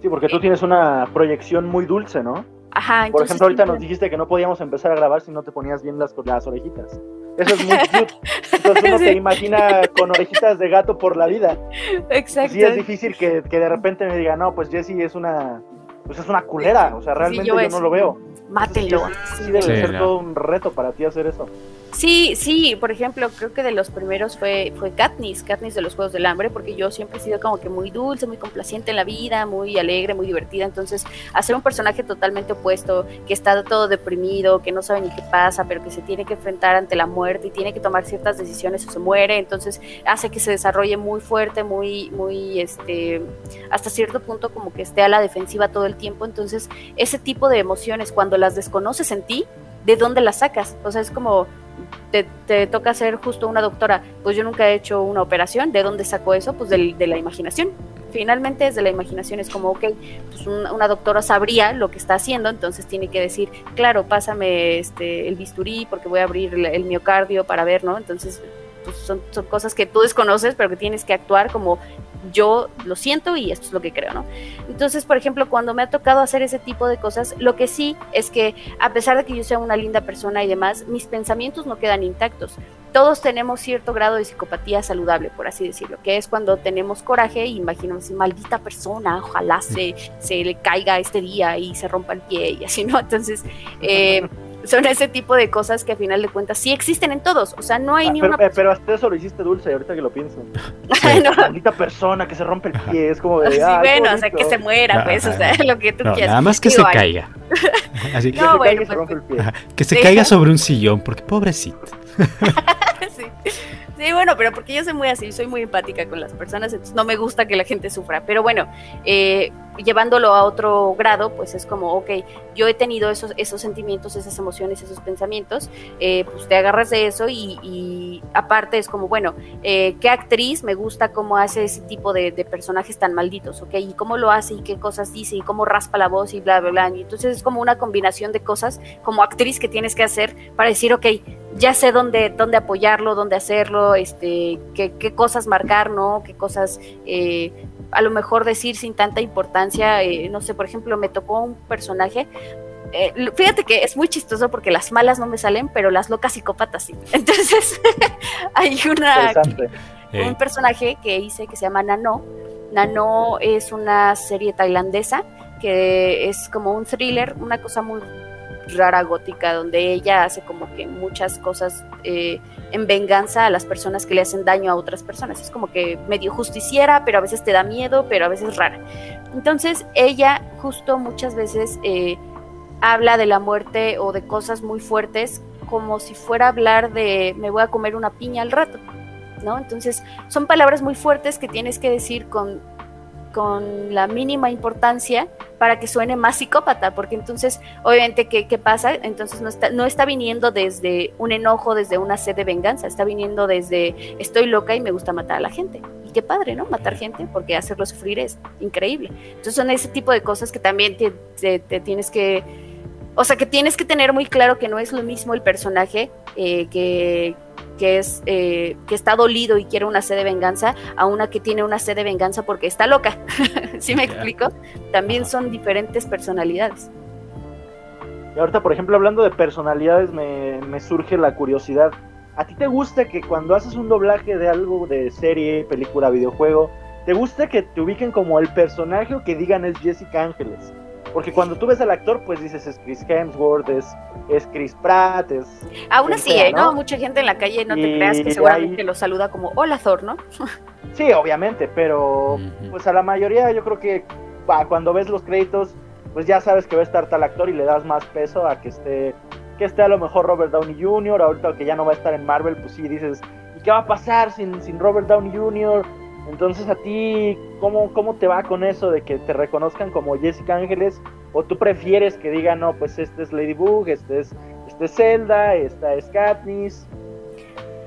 Sí, porque tú tienes una proyección muy dulce, ¿no? Ajá, Por entonces ejemplo, ahorita nos dijiste que no podíamos empezar a grabar si no te ponías bien las, las orejitas. Eso es muy cute. Entonces uno [laughs] Sí. te imagina con orejitas de gato por la vida. Exacto. Sí es difícil que, que de repente me diga, no, pues Jessie es una, pues es una culera. O sea, realmente yo yo, es- no lo veo. Mátenlo. Sí, sí debe Sí, ser no. todo un reto para ti hacer eso. Sí, sí, por ejemplo, creo que de los primeros fue, fue Katniss, Katniss de los Juegos del Hambre, porque yo siempre he sido como que muy dulce, muy complaciente en la vida, muy alegre, muy divertida, entonces hacer un personaje totalmente opuesto, que está todo deprimido, que no sabe ni qué pasa, pero que se tiene que enfrentar ante la muerte y tiene que tomar ciertas decisiones o se muere, entonces hace que se desarrolle muy fuerte, muy, muy, este, hasta cierto punto como que esté a la defensiva todo el tiempo, entonces ese tipo de emociones, cuando las desconoces en ti, ¿de dónde las sacas? O sea, es como te, te toca ser justo una doctora. Pues yo nunca he hecho una operación. ¿De dónde saco eso? Pues del- de la imaginación. Finalmente es de la imaginación. Es como, ok, pues un- una doctora sabría lo que está haciendo, entonces tiene que decir, claro, pásame este, el bisturí porque voy a abrir el miocardio para ver, ¿no? Entonces, pues son, cosas que tú desconoces, pero que tienes que actuar como yo lo siento y esto es lo que creo, ¿no? Entonces, por ejemplo, cuando me ha tocado hacer ese tipo de cosas, lo que sí es que a pesar de que yo sea una linda persona y demás, mis pensamientos no quedan intactos. Todos tenemos cierto grado de psicopatía saludable, por así decirlo, que es cuando tenemos coraje y imaginamos, maldita persona, ojalá se, se le caiga este día y se rompa el pie y así, ¿no? Entonces, eh, [laughs] son ese tipo de cosas que a final de cuentas sí existen en todos, o sea, no hay Ah, ni pero, una eh, pero hasta eso lo hiciste dulce, ahorita que lo pienso. [laughs] No, Maldita persona que se rompe el pie, es como de. sí, "Ay, qué bueno, o sea, que bonito". se muera, pues, o sea, [laughs] lo que tú No, quieras. nada más que Digo, se caiga. [laughs] Así, Que No, se bueno, se pues, rompe el pie. que se caiga sobre un sillón, porque pobrecito. sí. Sí, bueno, pero porque yo soy muy así, soy muy empática con las personas, entonces no me gusta que la gente sufra. Pero bueno, eh, llevándolo a otro grado, pues es como, ok, yo he tenido esos, esos sentimientos, esas emociones, esos pensamientos, eh, pues te agarras de eso y, aparte es como, bueno, eh, ¿qué actriz me gusta cómo hace ese tipo de, de personajes tan malditos, ok? Y cómo lo hace y qué cosas dice y cómo raspa la voz y bla, bla, bla. Y entonces es como una combinación de cosas como actriz que tienes que hacer para decir, ok, ya sé dónde, dónde apoyarlo, dónde hacerlo, este, qué, qué cosas marcar, ¿no? Qué cosas eh, a lo mejor decir sin tanta importancia. eh, no sé, por ejemplo, me tocó un personaje. eh, fíjate que es muy chistoso porque las malas no me salen, pero las locas psicópatas sí. [laughs] Entonces, [laughs] hay una Interesante. Eh, un personaje que hice que se llama Nano. Nano es una serie tailandesa que es como un thriller, una cosa muy rara gótica, donde ella hace como que muchas cosas eh, en venganza a las personas que le hacen daño a otras personas. Es como que medio justiciera, pero a veces te da miedo, pero a veces rara. Entonces ella justo muchas veces eh, habla de la muerte o de cosas muy fuertes como si fuera a hablar de me voy a comer una piña al rato. ¿no? Entonces, son palabras muy fuertes que tienes que decir con, con la mínima importancia para que suene más psicópata, porque entonces, obviamente, ¿qué, qué pasa? Entonces no está, no está viniendo desde un enojo, desde una sed de venganza, está viniendo desde estoy loca y me gusta matar a la gente. Y qué padre, ¿no? Matar gente, porque hacerlo sufrir es increíble. Entonces son ese tipo de cosas que también te, te- te tienes que... O sea, que tienes que tener muy claro que no es lo mismo el personaje eh, que, que es eh, que está dolido y quiere una sed de venganza a una que tiene una sed de venganza porque está loca. [laughs] ¿Sí me explico? También son diferentes personalidades. Y ahorita, por ejemplo, hablando de personalidades, me, me surge la curiosidad. ¿A ti te gusta que cuando haces un doblaje de algo de serie, película, videojuego, te gusta que te ubiquen como el personaje o que digan es Jessica Ángeles? Porque cuando tú ves al actor, pues dices es Chris Hemsworth, es, es Chris Pratt, es... Aún así, sea, ¿eh? ¿no? ¿no? Mucha gente en la calle no te creas que seguramente ahí- lo saluda como hola Thor, ¿no? [laughs] Sí, obviamente, pero pues a la mayoría yo creo que bah, cuando ves los créditos, pues ya sabes que va a estar tal actor y le das más peso a que esté que esté a lo mejor Robert Downey Jr., ahorita que ya no va a estar en Marvel, pues sí dices, ¿y qué va a pasar sin, sin Robert Downey Jr.? Entonces a ti, ¿cómo, ¿cómo te va con eso de que te reconozcan como Jessica Ángeles? ¿O tú prefieres que digan, no, pues este es Ladybug, este es, este es Zelda, esta es Katniss?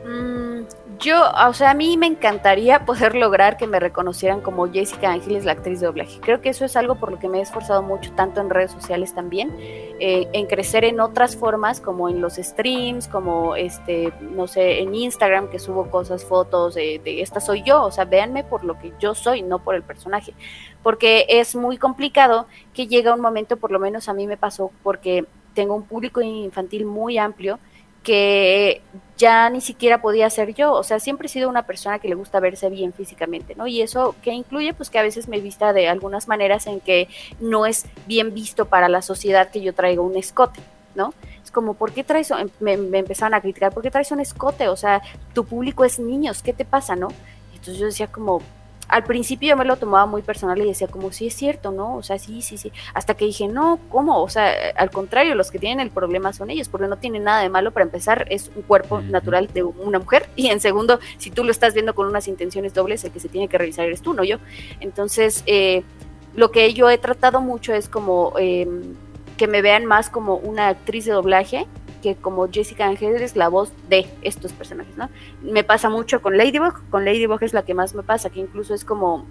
Mm, Yo, o sea, a mí me encantaría [laughs] poder lograr que me reconocieran como Jessica Ángeles, la actriz de doblaje. Creo que eso es algo por lo que me he esforzado mucho, tanto en redes sociales también, eh, en crecer en otras formas, como en los streams, como, este, no sé, en Instagram, que subo cosas, fotos de, esta soy yo, o sea, véanme por lo que yo soy, no por el personaje. Porque es muy complicado que llega un momento, por lo menos a mí me pasó, porque tengo un público infantil muy amplio, que ya ni siquiera podía ser yo, o sea, siempre he sido una persona que le gusta verse bien físicamente, ¿no? Y eso que incluye, pues que a veces me vista de algunas maneras en que no es bien visto para la sociedad que yo traigo un escote, ¿no? Es como, ¿por qué traes, me, me empezaron a criticar, ¿por qué traes un escote? O sea, tu público es niños, ¿qué te pasa, no? Entonces yo decía como, al principio yo me lo tomaba muy personal y decía como, sí es cierto, ¿no? O sea, sí, sí, sí. Hasta que dije, no, ¿cómo? O sea, al contrario, los que tienen el problema son ellos, porque no tienen nada de malo. Para empezar, es un cuerpo natural de una mujer. [laughs] Y en segundo, si tú lo estás viendo con unas intenciones dobles, el que se tiene que revisar eres tú, no yo. Entonces, eh, lo que yo he tratado mucho es como eh, que me vean más como una actriz de doblaje que como Jessica Ángeles es la voz de estos personajes, ¿no? Me pasa mucho con Ladybug, con Ladybug es la que más me pasa, que incluso es como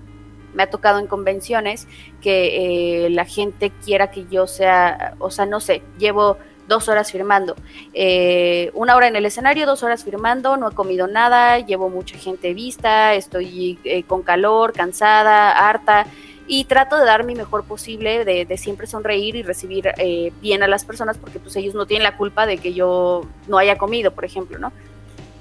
me ha tocado en convenciones que eh, la gente quiera que yo sea, o sea, no sé, llevo dos horas firmando, eh, una hora en el escenario, dos horas firmando, no he comido nada, llevo mucha gente vista, estoy eh, con calor, cansada, harta, y trato de dar mi mejor posible, de, de siempre sonreír y recibir eh, bien a las personas, porque pues ellos no tienen la culpa de que yo no haya comido, por ejemplo, ¿no?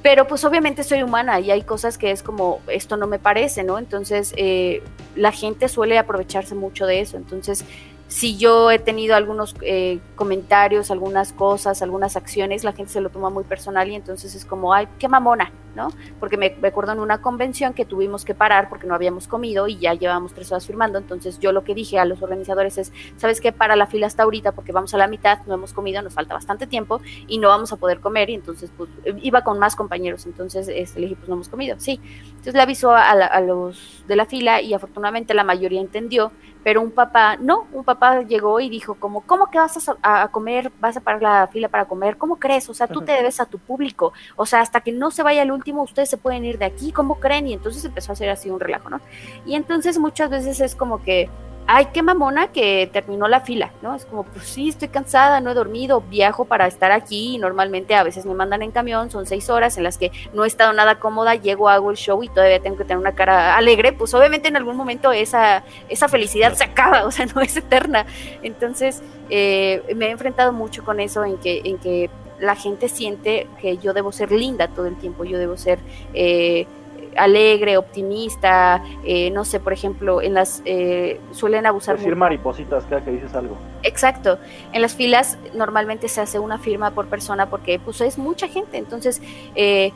Pero pues obviamente soy humana y hay cosas que es como, esto no me parece, ¿no? Entonces eh, la gente suele aprovecharse mucho de eso, entonces si yo he tenido algunos eh, comentarios, algunas cosas, algunas acciones, la gente se lo toma muy personal y entonces es como, ay, qué mamona, ¿no? Porque me, me, acuerdo en una convención que tuvimos que parar porque no habíamos comido y ya llevábamos tres horas firmando, entonces yo lo que dije a los organizadores es, ¿sabes qué? Para la fila hasta ahorita porque vamos a la mitad, no hemos comido, nos falta bastante tiempo y no vamos a poder comer y entonces pues iba con más compañeros, entonces este, dije, pues no hemos comido, sí. Entonces le avisó a, a los de la fila y afortunadamente la mayoría entendió, pero un papá, no, un papá llegó y dijo como, ¿cómo que vas a, a, comer, vas a parar la fila para comer? ¿Cómo crees? O sea, tú te debes a tu público, o sea, hasta que no se vaya el último, ustedes se pueden ir de aquí, ¿cómo creen? Y entonces empezó a hacer así un relajo, ¿no? Y entonces muchas veces es como que, ay, qué mamona que terminó la fila, ¿no? Es como, pues sí, estoy cansada, no he dormido, viajo para estar aquí normalmente a veces me mandan en camión, son seis horas en las que no he estado nada cómoda, llego, hago el show y todavía tengo que tener una cara alegre, pues obviamente en algún momento esa, esa felicidad se acaba, [laughs] o sea, no es eterna. Entonces, eh, me he enfrentado mucho con eso, en que, en que la gente siente que yo debo ser linda todo el tiempo, yo debo ser... Eh, alegre, optimista, eh, no sé, por ejemplo, en las eh, suelen abusar. Decir maripositas cada que dices algo. Exacto. En las filas normalmente se hace una firma por persona porque pues es mucha gente, entonces eh,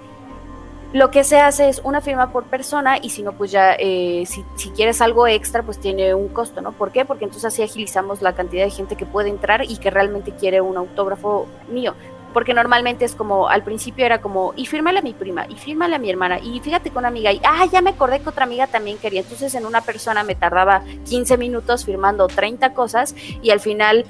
lo que se hace es una firma por persona y si no, pues ya, eh, si, si, quieres algo extra, pues tiene un costo, ¿no? ¿Por qué? Porque entonces así agilizamos la cantidad de gente que puede entrar y que realmente quiere un autógrafo mío porque normalmente es como, al principio era como, y fírmale a mi prima, y fírmale a mi hermana, y fíjate con una amiga, y ah, ya me acordé que otra amiga también quería. Entonces en una persona me tardaba 15 minutos firmando 30 cosas, y al final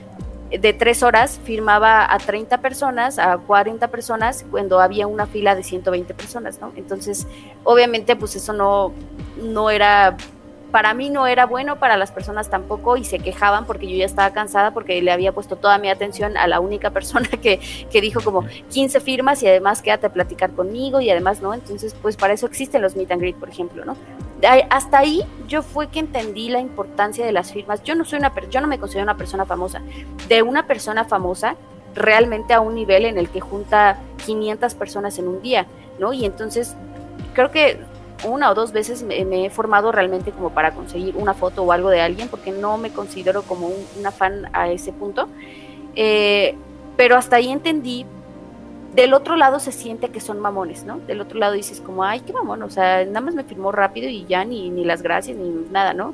de tres horas firmaba a 30 personas, a 40 personas, cuando había una fila de 120 personas, ¿no? Entonces, obviamente, pues eso no, no era para mí no era bueno, para las personas tampoco, y se quejaban porque yo ya estaba cansada porque le había puesto toda mi atención a la única [laughs] persona que, que dijo como 15 firmas y además quédate a platicar conmigo y además, ¿no? Entonces, pues para eso existen los meet and greet, por ejemplo, ¿no? Hasta ahí yo fue que entendí la importancia de las firmas. Yo no soy una, yo no me considero una persona famosa. De una persona famosa realmente a un nivel en el que junta 500 personas en un día, ¿no? Y entonces creo que una o dos veces me, me, he formado realmente como para conseguir una foto o algo de alguien, porque no me considero como un, una fan a ese punto. Eh, pero hasta ahí entendí, del otro lado se siente que son mamones, ¿no? Del otro lado dices como, ay, qué mamón, o sea, nada más me firmó rápido y ya ni, ni las gracias ni nada, ¿no?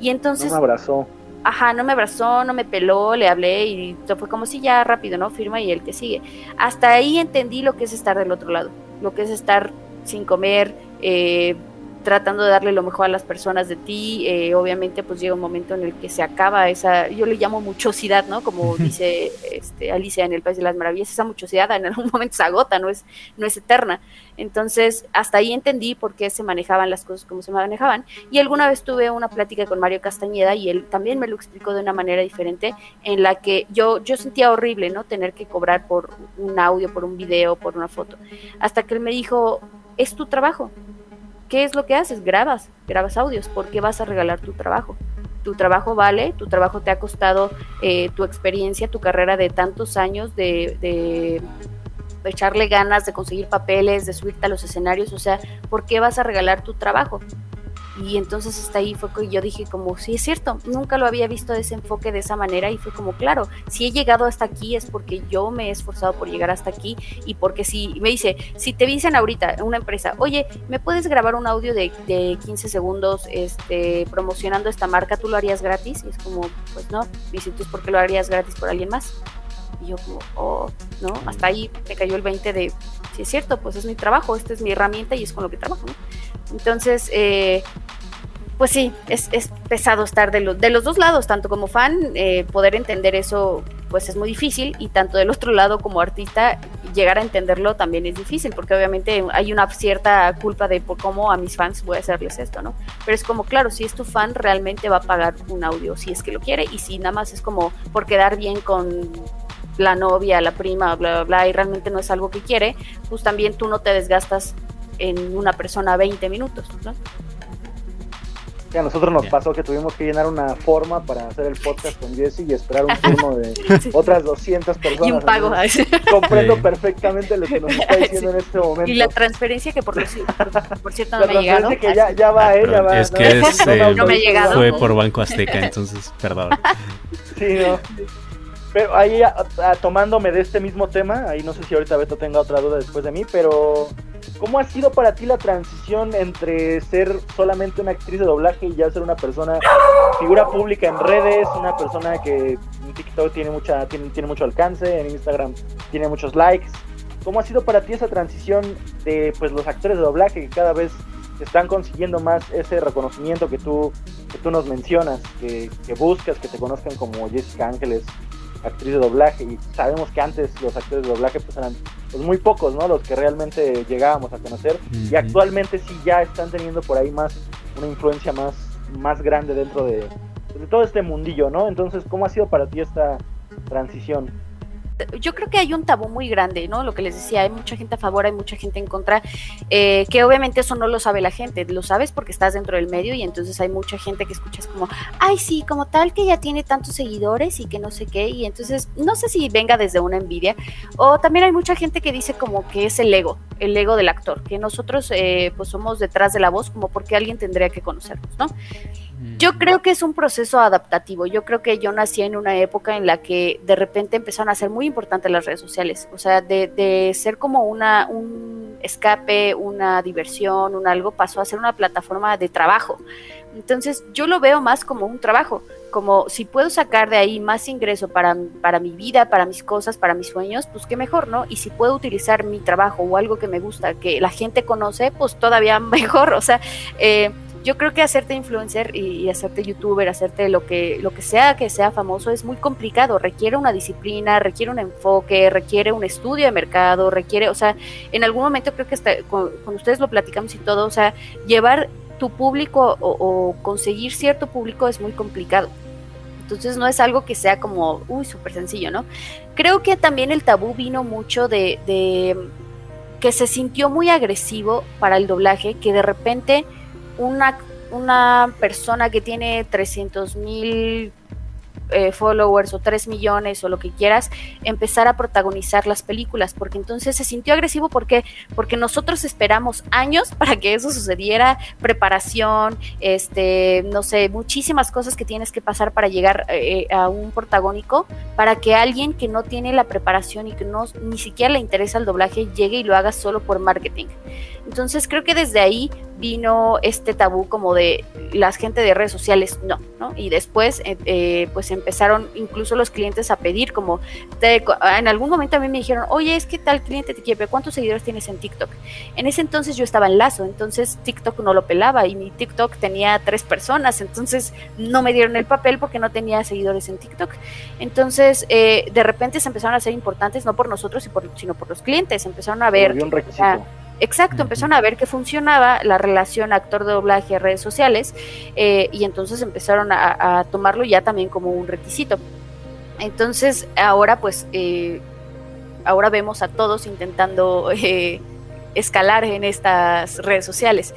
Y entonces... No me abrazó. Ajá, no me abrazó, no me peló, le hablé y fue como si ya rápido, ¿no? Firma y el que sigue. Hasta ahí entendí lo que es estar del otro lado, lo que es estar sin comer, eh, tratando de darle lo mejor a las personas de ti, eh, obviamente pues llega un momento en el que se acaba esa, yo le llamo muchosidad, ¿no? Como dice este, Alicia en El País de las Maravillas, esa muchosidad en algún [laughs] momento se agota, no es, no es eterna. Entonces, hasta ahí entendí por qué se manejaban las cosas como se manejaban. Y alguna vez tuve una plática con Mario Castañeda y él también me lo explicó de una manera diferente, en la que yo, yo sentía horrible, ¿no? Tener que cobrar por un audio, por un video, por una foto. Hasta que él me dijo, es tu trabajo. ¿Qué es lo que haces? Grabas, grabas audios. ¿Por qué vas a regalar tu trabajo? Tu trabajo vale, tu trabajo te ha costado eh, tu experiencia, tu carrera de tantos años de, de de echarle ganas, de conseguir papeles, de subirte a los escenarios, o sea, ¿por qué vas a regalar tu trabajo? Y entonces hasta ahí fue que yo dije como, sí es cierto, nunca lo había visto de ese enfoque de esa manera y fue como, claro, si he llegado hasta aquí es porque yo me he esforzado por llegar hasta aquí y porque si me dice, si te dicen ahorita una empresa, oye, ¿me puedes grabar un audio de, de 15 segundos este, promocionando esta marca? ¿Tú lo harías gratis? Y es como, pues no, dice, entonces ¿por qué lo harías gratis por alguien más? Y yo como, oh, ¿no? Hasta ahí me cayó el 20 de, si es cierto, pues es mi trabajo, esta es mi herramienta y es con lo que trabajo, ¿no? Entonces, eh, pues sí, es, es, pesado estar de, lo, de los dos lados, tanto como fan, eh, poder entender eso pues es muy difícil y tanto del otro lado como artista llegar a entenderlo también es difícil porque obviamente hay una cierta culpa de por cómo a mis fans voy a hacerles esto, ¿no? Pero es como, claro, si es tu fan realmente va a pagar un audio si es que lo quiere y si nada más es como por quedar bien con la novia, la prima, bla, bla, bla, y realmente no es algo que quiere, pues también tú no te desgastas en una persona 20 minutos, ¿no? Sí, a nosotros nos pasó que tuvimos que llenar una forma para hacer el podcast con Jesse y esperar un turno de [laughs] Sí. otras 200 personas. Y un pago. Entonces, comprendo Sí. perfectamente lo que nos está [laughs] diciendo en este momento. Y la transferencia que por, por, por cierto no La me ha llegado. que ya, ya va, eh, ya va. es que es, No, [laughs] eh, No me ha llegado. fue por Banco Azteca, entonces, perdón. Sí, no. Pero ahí, a- a- tomándome de este mismo tema, ahí no sé si ahorita Beto tenga otra duda después de mí, pero ¿cómo ha sido para ti la transición entre ser solamente una actriz de doblaje y ya ser una persona, figura pública en redes, una persona que en TikTok tiene, mucha, tiene, tiene mucho alcance, en Instagram tiene muchos likes? ¿Cómo ha sido para ti esa transición de pues los actores de doblaje que cada vez están consiguiendo más ese reconocimiento que tú, que tú nos mencionas, que, que buscas, que te conozcan como Jessica Ángeles, actriz de doblaje? Y sabemos que antes los actores de doblaje pues eran pues, muy pocos, ¿no? Los que realmente llegábamos a conocer. Y actualmente sí ya están teniendo por ahí más, una influencia más, más grande dentro de, de todo este mundillo, ¿no? Entonces, ¿cómo ha sido para ti esta transición? Yo creo que hay un tabú muy grande, ¿no? Lo que les decía, hay mucha gente a favor, hay mucha gente en contra, eh, que obviamente eso no lo sabe la gente, lo sabes porque estás dentro del medio y entonces hay mucha gente que escuchas como, ay, sí, como tal que ya tiene tantos seguidores y que no sé qué, y entonces no sé si venga desde una envidia, o también hay mucha gente que dice como que es el ego, el ego del actor, que nosotros eh, pues somos detrás de la voz como porque alguien tendría que conocernos, ¿no? Yo creo que es un proceso adaptativo. Yo creo que yo nací en una época en la que de repente empezaron a ser muy importantes las redes sociales. O sea, de, de ser como una, un escape, una diversión, un algo, pasó a ser una plataforma de trabajo. Entonces yo lo veo más como un trabajo, como si puedo sacar de ahí más ingreso para, para mi vida, para mis cosas, para mis sueños, pues qué mejor, ¿no? Y si puedo utilizar mi trabajo o algo que me gusta, que la gente conoce, pues todavía [laughs] mejor. O sea, eh, yo creo que hacerte influencer y, hacerte youtuber, hacerte lo que, lo que sea que sea famoso es muy complicado, requiere una disciplina, requiere un enfoque, requiere un estudio de mercado, requiere, o sea, en algún momento creo que hasta con, ustedes lo platicamos y todo, o sea, llevar tu público o, o, conseguir cierto público es muy complicado. Entonces no es algo que sea como, uy, súper sencillo, ¿no? Creo que también el tabú vino mucho de, de que se sintió muy agresivo para el doblaje, que de repente una, una persona que tiene 300 mil eh, followers o 3 millones o lo que quieras, empezar a protagonizar las películas, porque entonces se sintió agresivo porque, porque nosotros esperamos años [laughs] para que eso sucediera, preparación, este, no sé, muchísimas cosas que tienes que pasar para llegar eh, a un protagónico, para que alguien que no tiene la preparación y que no ni siquiera le interesa el doblaje llegue y lo haga solo por marketing. Entonces creo que desde ahí vino este tabú como de la gente de redes sociales, no, ¿no? Y después, eh, eh, pues empezaron incluso los clientes a pedir como, te- en algún momento a mí me dijeron, oye, es que tal cliente te quiere, ¿cuántos seguidores tienes en TikTok? En ese entonces yo estaba en Lazo, entonces TikTok no lo pelaba y mi TikTok tenía tres personas, entonces no me dieron el papel porque no tenía seguidores en TikTok. Entonces, eh, de repente se empezaron a ser importantes, no por nosotros, y por- sino por los clientes, empezaron a ver... Un requisito. ah, Exacto, empezaron a ver que funcionaba la relación actor de doblaje redes sociales eh, y entonces empezaron a, a tomarlo ya también como un requisito. Entonces ahora pues eh, ahora vemos a todos intentando eh, escalar en estas redes sociales,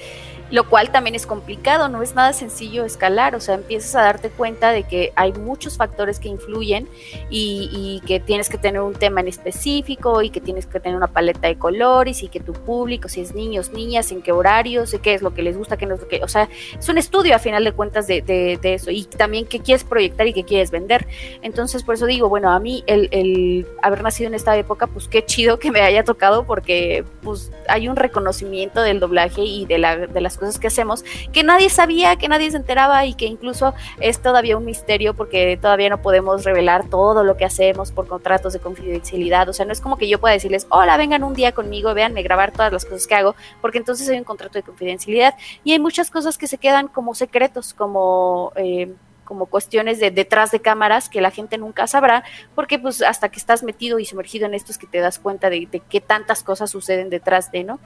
lo cual también es complicado, no es nada sencillo escalar, o sea, empiezas a darte cuenta de que hay muchos factores que influyen y, y que tienes que tener un tema en específico y que tienes que tener una paleta de colores y que tu público, si es niños, niñas, en qué horarios, qué es lo que les gusta, qué no es lo que, o sea, es un estudio a final de cuentas de, de, de eso y también qué quieres proyectar y qué quieres vender. Entonces, por eso digo, bueno, a mí el, el haber nacido en esta época, pues qué chido que me haya tocado porque pues hay un reconocimiento del doblaje y de, la, de las cosas que hacemos que nadie sabía, que nadie se enteraba y que incluso es todavía un misterio porque todavía no podemos revelar todo lo que hacemos por contratos de confidencialidad. O sea, no es como que yo pueda decirles, hola, vengan un día conmigo, véanme grabar todas las cosas que hago, porque entonces hay un contrato de confidencialidad y hay muchas cosas que se quedan como secretos, como... Eh, como cuestiones de detrás de cámaras que la gente nunca sabrá, porque pues hasta que estás metido y sumergido en esto es que te das cuenta de, de qué tantas cosas suceden detrás de, ¿no?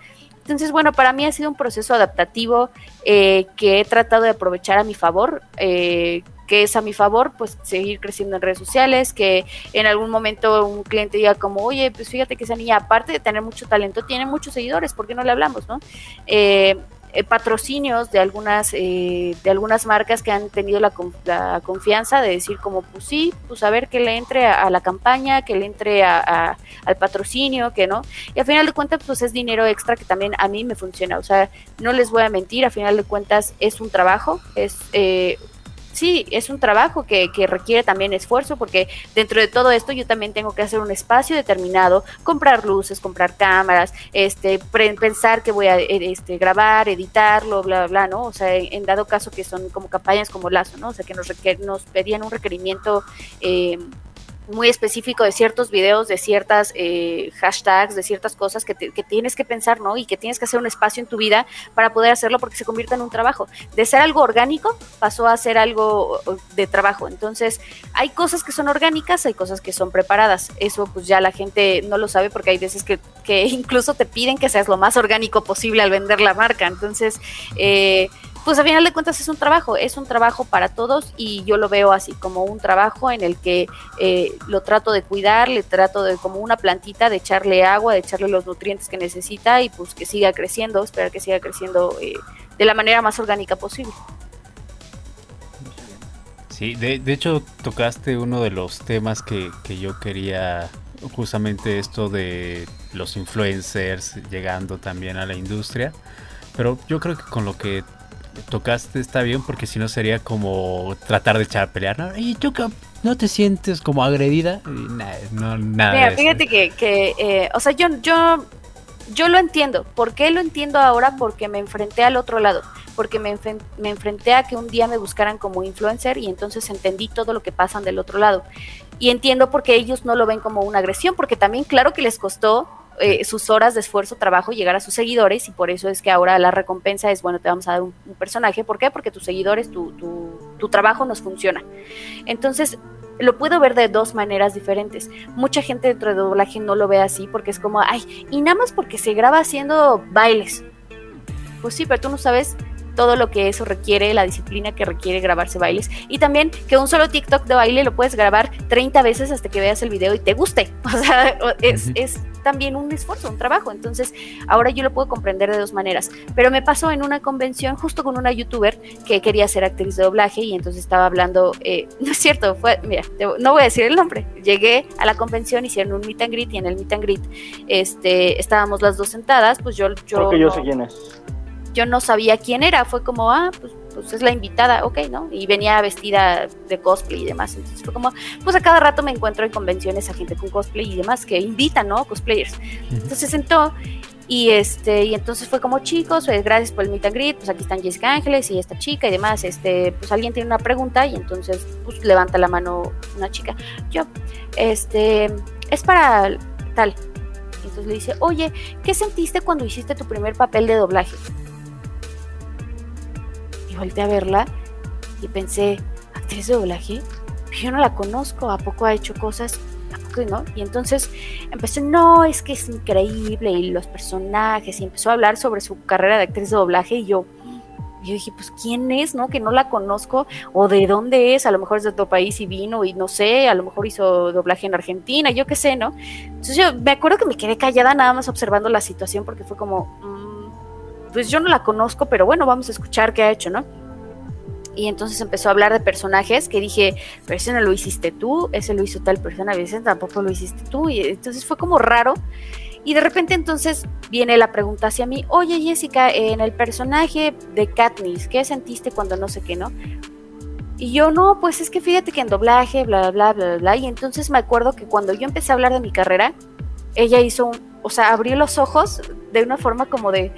Entonces, bueno, para mí ha sido un proceso adaptativo eh, que he tratado de aprovechar a mi favor, eh, que es a mi favor, pues seguir creciendo en redes sociales, que en algún momento un cliente diga como, oye, pues fíjate que esa niña, aparte de tener mucho talento, tiene muchos seguidores, ¿por qué no le hablamos, no? Eh, eh, patrocinios de algunas eh, de algunas marcas que han tenido la, la, confianza de decir como pues sí pues a ver que le entre a, a la campaña que le entre a, a, al patrocinio que no. Y al final de cuentas pues es dinero extra que también a mí me funciona. O sea no les voy a mentir a final de cuentas es un trabajo es eh, sí, es un trabajo que, que, requiere también esfuerzo porque dentro de todo esto yo también tengo que hacer un espacio determinado, comprar luces, comprar cámaras, este, pensar que voy a este, grabar, editarlo, bla, bla, ¿no? O sea, en, dado caso que son como campañas como Lazo, ¿no? O sea, que nos, nos pedían un requerimiento eh, muy específico de ciertos videos, de ciertas eh, hashtags, de ciertas cosas que, te, que, tienes que pensar, ¿no? Y que tienes que hacer un espacio en tu vida para poder hacerlo porque se convierta en un trabajo. De ser algo orgánico pasó a ser algo de trabajo. Entonces, hay cosas que son orgánicas, hay cosas que son preparadas. Eso pues ya la gente no lo sabe porque hay veces que, que [laughs] incluso te piden que seas lo más orgánico posible al vender la marca. Entonces, eh, pues a final de cuentas es un trabajo, es un trabajo para todos y yo lo veo así como un trabajo en el que eh, lo trato de cuidar, le trato de como una plantita, de echarle agua, de echarle los nutrientes que necesita y pues que siga creciendo, esperar que siga creciendo eh, de la manera más orgánica posible. Sí, de, de hecho tocaste uno de los temas que, que yo quería, justamente esto de los influencers llegando también a la industria, pero yo creo que con lo que tocaste está bien porque si no sería como tratar de echar a pelear. ¿no? Y tú no te sientes como agredida. Nah, no, nada. Mira, fíjate que, que eh, o sea, yo, yo, yo lo entiendo. ¿Por qué lo entiendo ahora? Porque me enfrenté al otro lado. Porque me, me enfrenté a que un día me buscaran como influencer y entonces entendí todo lo que pasan del otro lado. Y entiendo por qué ellos no lo ven como una agresión, porque también claro que les costó eh, sus horas de esfuerzo, trabajo, llegar a sus seguidores y por eso es que ahora la recompensa es, bueno, te vamos a dar un, personaje. ¿Por qué? Porque tus seguidores, tu, tu, tu, trabajo nos funciona. Entonces, lo puedo ver de dos maneras diferentes. Mucha gente dentro de doblaje no lo ve así porque es como, ay, y nada más porque se graba haciendo bailes. Pues sí, pero tú no sabes todo lo que eso requiere, la disciplina que requiere grabarse bailes. Y también que un solo TikTok de baile lo puedes grabar 30 veces hasta que veas el video y te guste. [laughs] O sea, es, es también un esfuerzo, un trabajo. Entonces, ahora yo lo puedo comprender de dos maneras. Pero me pasó en una convención justo con una youtuber que quería ser actriz de doblaje y entonces estaba hablando, eh, [laughs] no es cierto, fue, mira, te, no voy a decir el nombre. Llegué a la convención, hicieron un meet and greet y en el meet and greet este, estábamos las dos sentadas, pues yo... yo Creo que yo no, sé quién es yo no sabía quién era, fue como, ah, pues, pues, es la invitada, ok, ¿no? Y venía vestida de cosplay y demás, entonces fue como, pues a cada rato me encuentro en convenciones a gente con cosplay y demás que invitan, ¿no? Cosplayers. Entonces se sentó Y este, y entonces fue como chicos, pues, gracias por el meet and greet, pues aquí están Jessica Ángeles y esta chica y demás, este, pues alguien tiene una pregunta y entonces pues levanta la mano una chica. Yo, este, es para tal. Y entonces le dice, oye, ¿qué sentiste cuando hiciste tu primer papel de doblaje? Volteé a verla y pensé, ¿actriz de doblaje? Yo no la conozco, ¿a poco ha hecho cosas? ¿A poco no? Y entonces empezó, no, es que es increíble y los personajes, y empezó a hablar sobre su carrera de actriz de doblaje y yo, yo dije, pues ¿quién es, no? Que no la conozco o de dónde es, a lo mejor es de otro país y vino y no sé, a lo mejor hizo doblaje en Argentina, yo qué sé, ¿no? Entonces yo me acuerdo que me quedé callada nada más observando la situación porque fue como, mm, pues yo no la conozco, pero bueno, vamos a escuchar qué ha hecho, ¿no? Y entonces empezó a hablar de personajes que dije, pero ese no lo hiciste tú, ese lo hizo tal persona, ese tampoco lo hiciste tú. Y entonces fue como raro. Y de repente entonces viene la pregunta hacia mí, oye Jessica, en el personaje de Katniss, ¿qué sentiste cuando no sé qué, no? Y yo, no, pues es que fíjate que en doblaje, bla, bla, bla, bla, bla. Y entonces me acuerdo que cuando yo empecé a hablar de mi carrera, ella hizo un, o sea, abrió los ojos de una forma como de...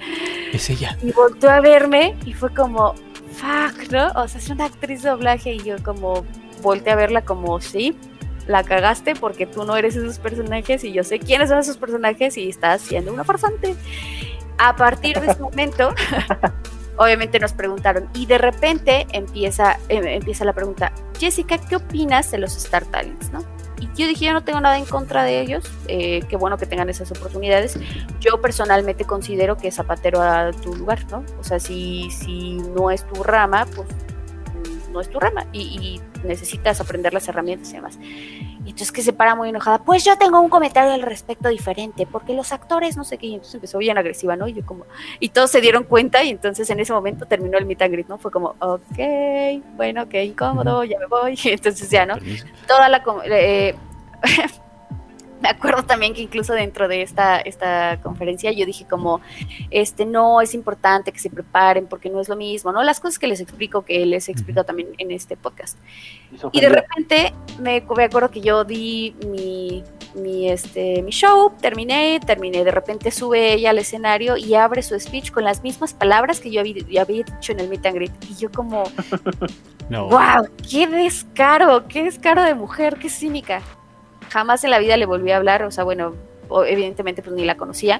Es ella. Y volteó a verme y fue como, fuck, ¿no? O sea, es una actriz de doblaje y yo como volteé a verla como, sí, la cagaste porque tú no eres esos personajes y yo sé quiénes son esos personajes y estás siendo una farsante. A partir de ese [laughs] momento, obviamente nos preguntaron y de repente empieza, eh, empieza la pregunta, Jessica, ¿qué opinas de los Star Talents, no? Y yo dije, yo no tengo nada en contra de ellos, eh, qué bueno que tengan esas oportunidades. Yo personalmente considero que zapatero a tu lugar, ¿no? O sea, si, si no es tu rama, pues no es tu rama y, y necesitas aprender las herramientas y demás. Y entonces que se para muy enojada, pues yo tengo un comentario al respecto diferente, porque los actores no sé qué, y entonces empezó bien agresiva, ¿no? Y yo como, y todos se dieron cuenta y entonces en ese momento terminó el meet and greet, ¿no? Fue como, ok, bueno, qué incómodo, ya me voy, [laughs] y entonces ya, ¿no? Toda la... eh, [laughs] me acuerdo también que incluso dentro de esta, esta conferencia yo dije como, este, no, es importante que se preparen porque no es lo mismo, ¿no? Las cosas que les explico, que les he explicado también en este podcast. Y de repente me, me acuerdo que yo di mi, mi, este, mi show, terminé, terminé, de repente sube ella al escenario y abre su speech con las mismas palabras que yo había, yo había dicho en el meet and greet. Y yo como, [laughs] No. wow, qué descaro, qué descaro de mujer, qué cínica. Jamás en la vida le volví a hablar, o sea, bueno, evidentemente pues ni la conocía,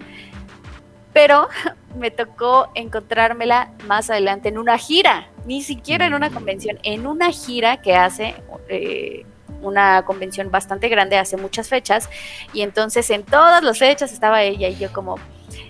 pero [laughs] me tocó encontrármela más adelante en una gira, ni siquiera en una convención, en una gira que hace eh, una convención bastante grande hace muchas fechas, y entonces en todas las fechas estaba ella y yo como...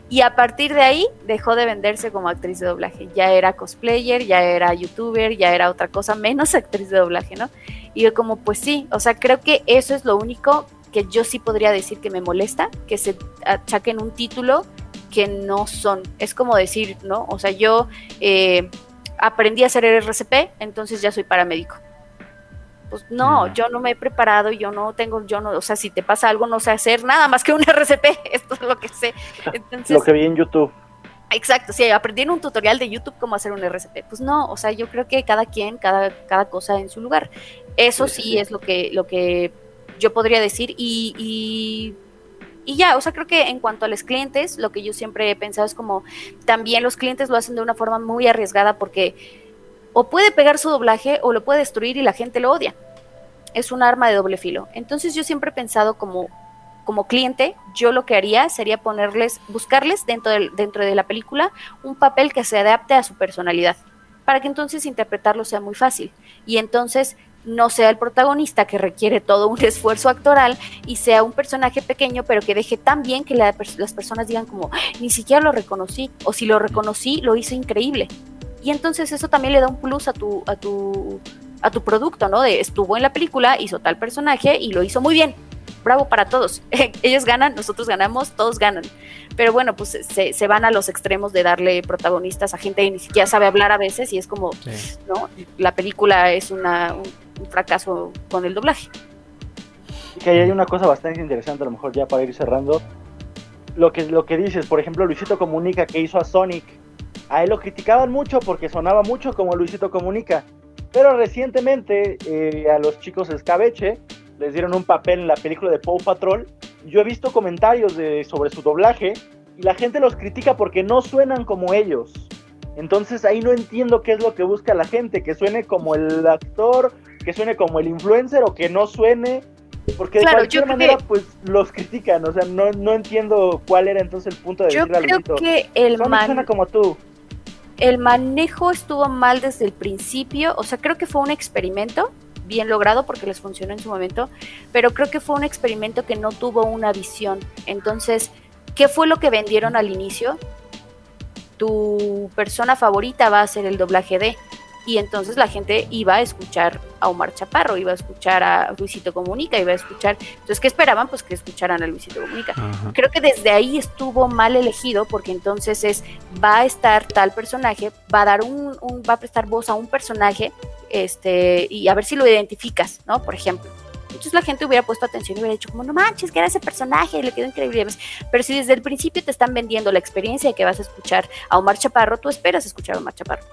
Y a partir de ahí dejó de venderse como actriz de doblaje. Ya era cosplayer, ya era youtuber, ya era otra cosa menos [laughs] actriz de doblaje, ¿no? Y yo como, pues sí, o sea, creo que eso es lo único que yo sí podría decir que me molesta, que se achaquen un título que no son. Es como decir, ¿no? O sea, yo eh, aprendí a hacer RCP, entonces ya soy paramédico. Pues no, yo no me he preparado, yo no tengo, yo no, o sea, si te pasa algo, no sé hacer nada más que un [laughs] RCP, esto es lo que sé. Entonces, Lo que vi en YouTube. Exacto, sí, aprendí en un tutorial de YouTube cómo hacer un RCP. Pues no, o sea, yo creo que cada quien, cada, cada cosa en su lugar. Eso sí, sí. es lo que, lo que yo podría decir. Y, y, y ya, o sea, creo que en cuanto a los clientes, lo que yo siempre he pensado es como también los clientes lo hacen de una forma muy arriesgada porque o puede pegar su doblaje o lo puede destruir y la gente lo odia. Es un arma de doble filo. Entonces yo siempre he pensado como como cliente, yo lo que haría sería ponerles, buscarles dentro de, dentro de la película un papel que se adapte a su personalidad, para que entonces interpretarlo sea muy fácil. Y entonces no sea el protagonista que requiere todo un [laughs] esfuerzo actoral y sea un personaje pequeño, pero que deje tan bien que la, las personas digan como, ni siquiera lo reconocí, o si lo reconocí, lo hizo increíble. Y entonces eso también le da un plus a tu, a tu, a tu producto, ¿no? De estuvo en la película, hizo tal personaje y lo hizo muy bien bravo para todos. [laughs] Ellos ganan, nosotros ganamos, todos ganan. Pero bueno, pues se, se, van a los extremos de darle protagonistas a gente que ni siquiera sabe hablar a veces y es como, sí. ¿no? La película es una, un, un, fracaso con el doblaje. Y que hay una cosa bastante interesante, a lo mejor ya para ir cerrando. Lo que, lo que dices, por ejemplo, Luisito Comunica que hizo a Sonic. A él lo criticaban mucho porque sonaba mucho como Luisito Comunica. Pero recientemente eh, a los chicos Escabeche les dieron un papel en la película de Paw Patrol. Yo he visto comentarios de, sobre su doblaje y la gente los critica porque no suenan como ellos. Entonces ahí no entiendo qué es lo que busca la gente, que suene como el actor, que suene como el influencer o que no suene, porque de cualquier yo manera que- pues los critican, o sea, no, no entiendo cuál era entonces el punto de Yo decirle a creo que el, man- suena como tú. El manejo estuvo mal desde el principio, o sea, creo que fue un experimento bien logrado porque les funcionó en su momento, pero creo que fue un experimento que no tuvo una visión. Entonces, ¿qué fue lo que vendieron al inicio? Tu persona favorita va a ser el doblaje de y entonces la gente iba a escuchar a Omar Chaparro, iba a escuchar a Luisito Comunica, iba a escuchar, entonces ¿qué esperaban? Pues que escucharan a Luisito Comunica. Ajá. creo que desde ahí estuvo mal elegido porque entonces es va a estar tal personaje va a dar un, un- va a prestar voz a un personaje este y a ver si lo identificas no por ejemplo. Entonces la gente hubiera puesto atención y hubiera dicho como no manches que era ese personaje le quedó increíble pero si desde el principio te están vendiendo la experiencia de que vas a escuchar a Omar Chaparro tú esperas escuchar a Omar Chaparro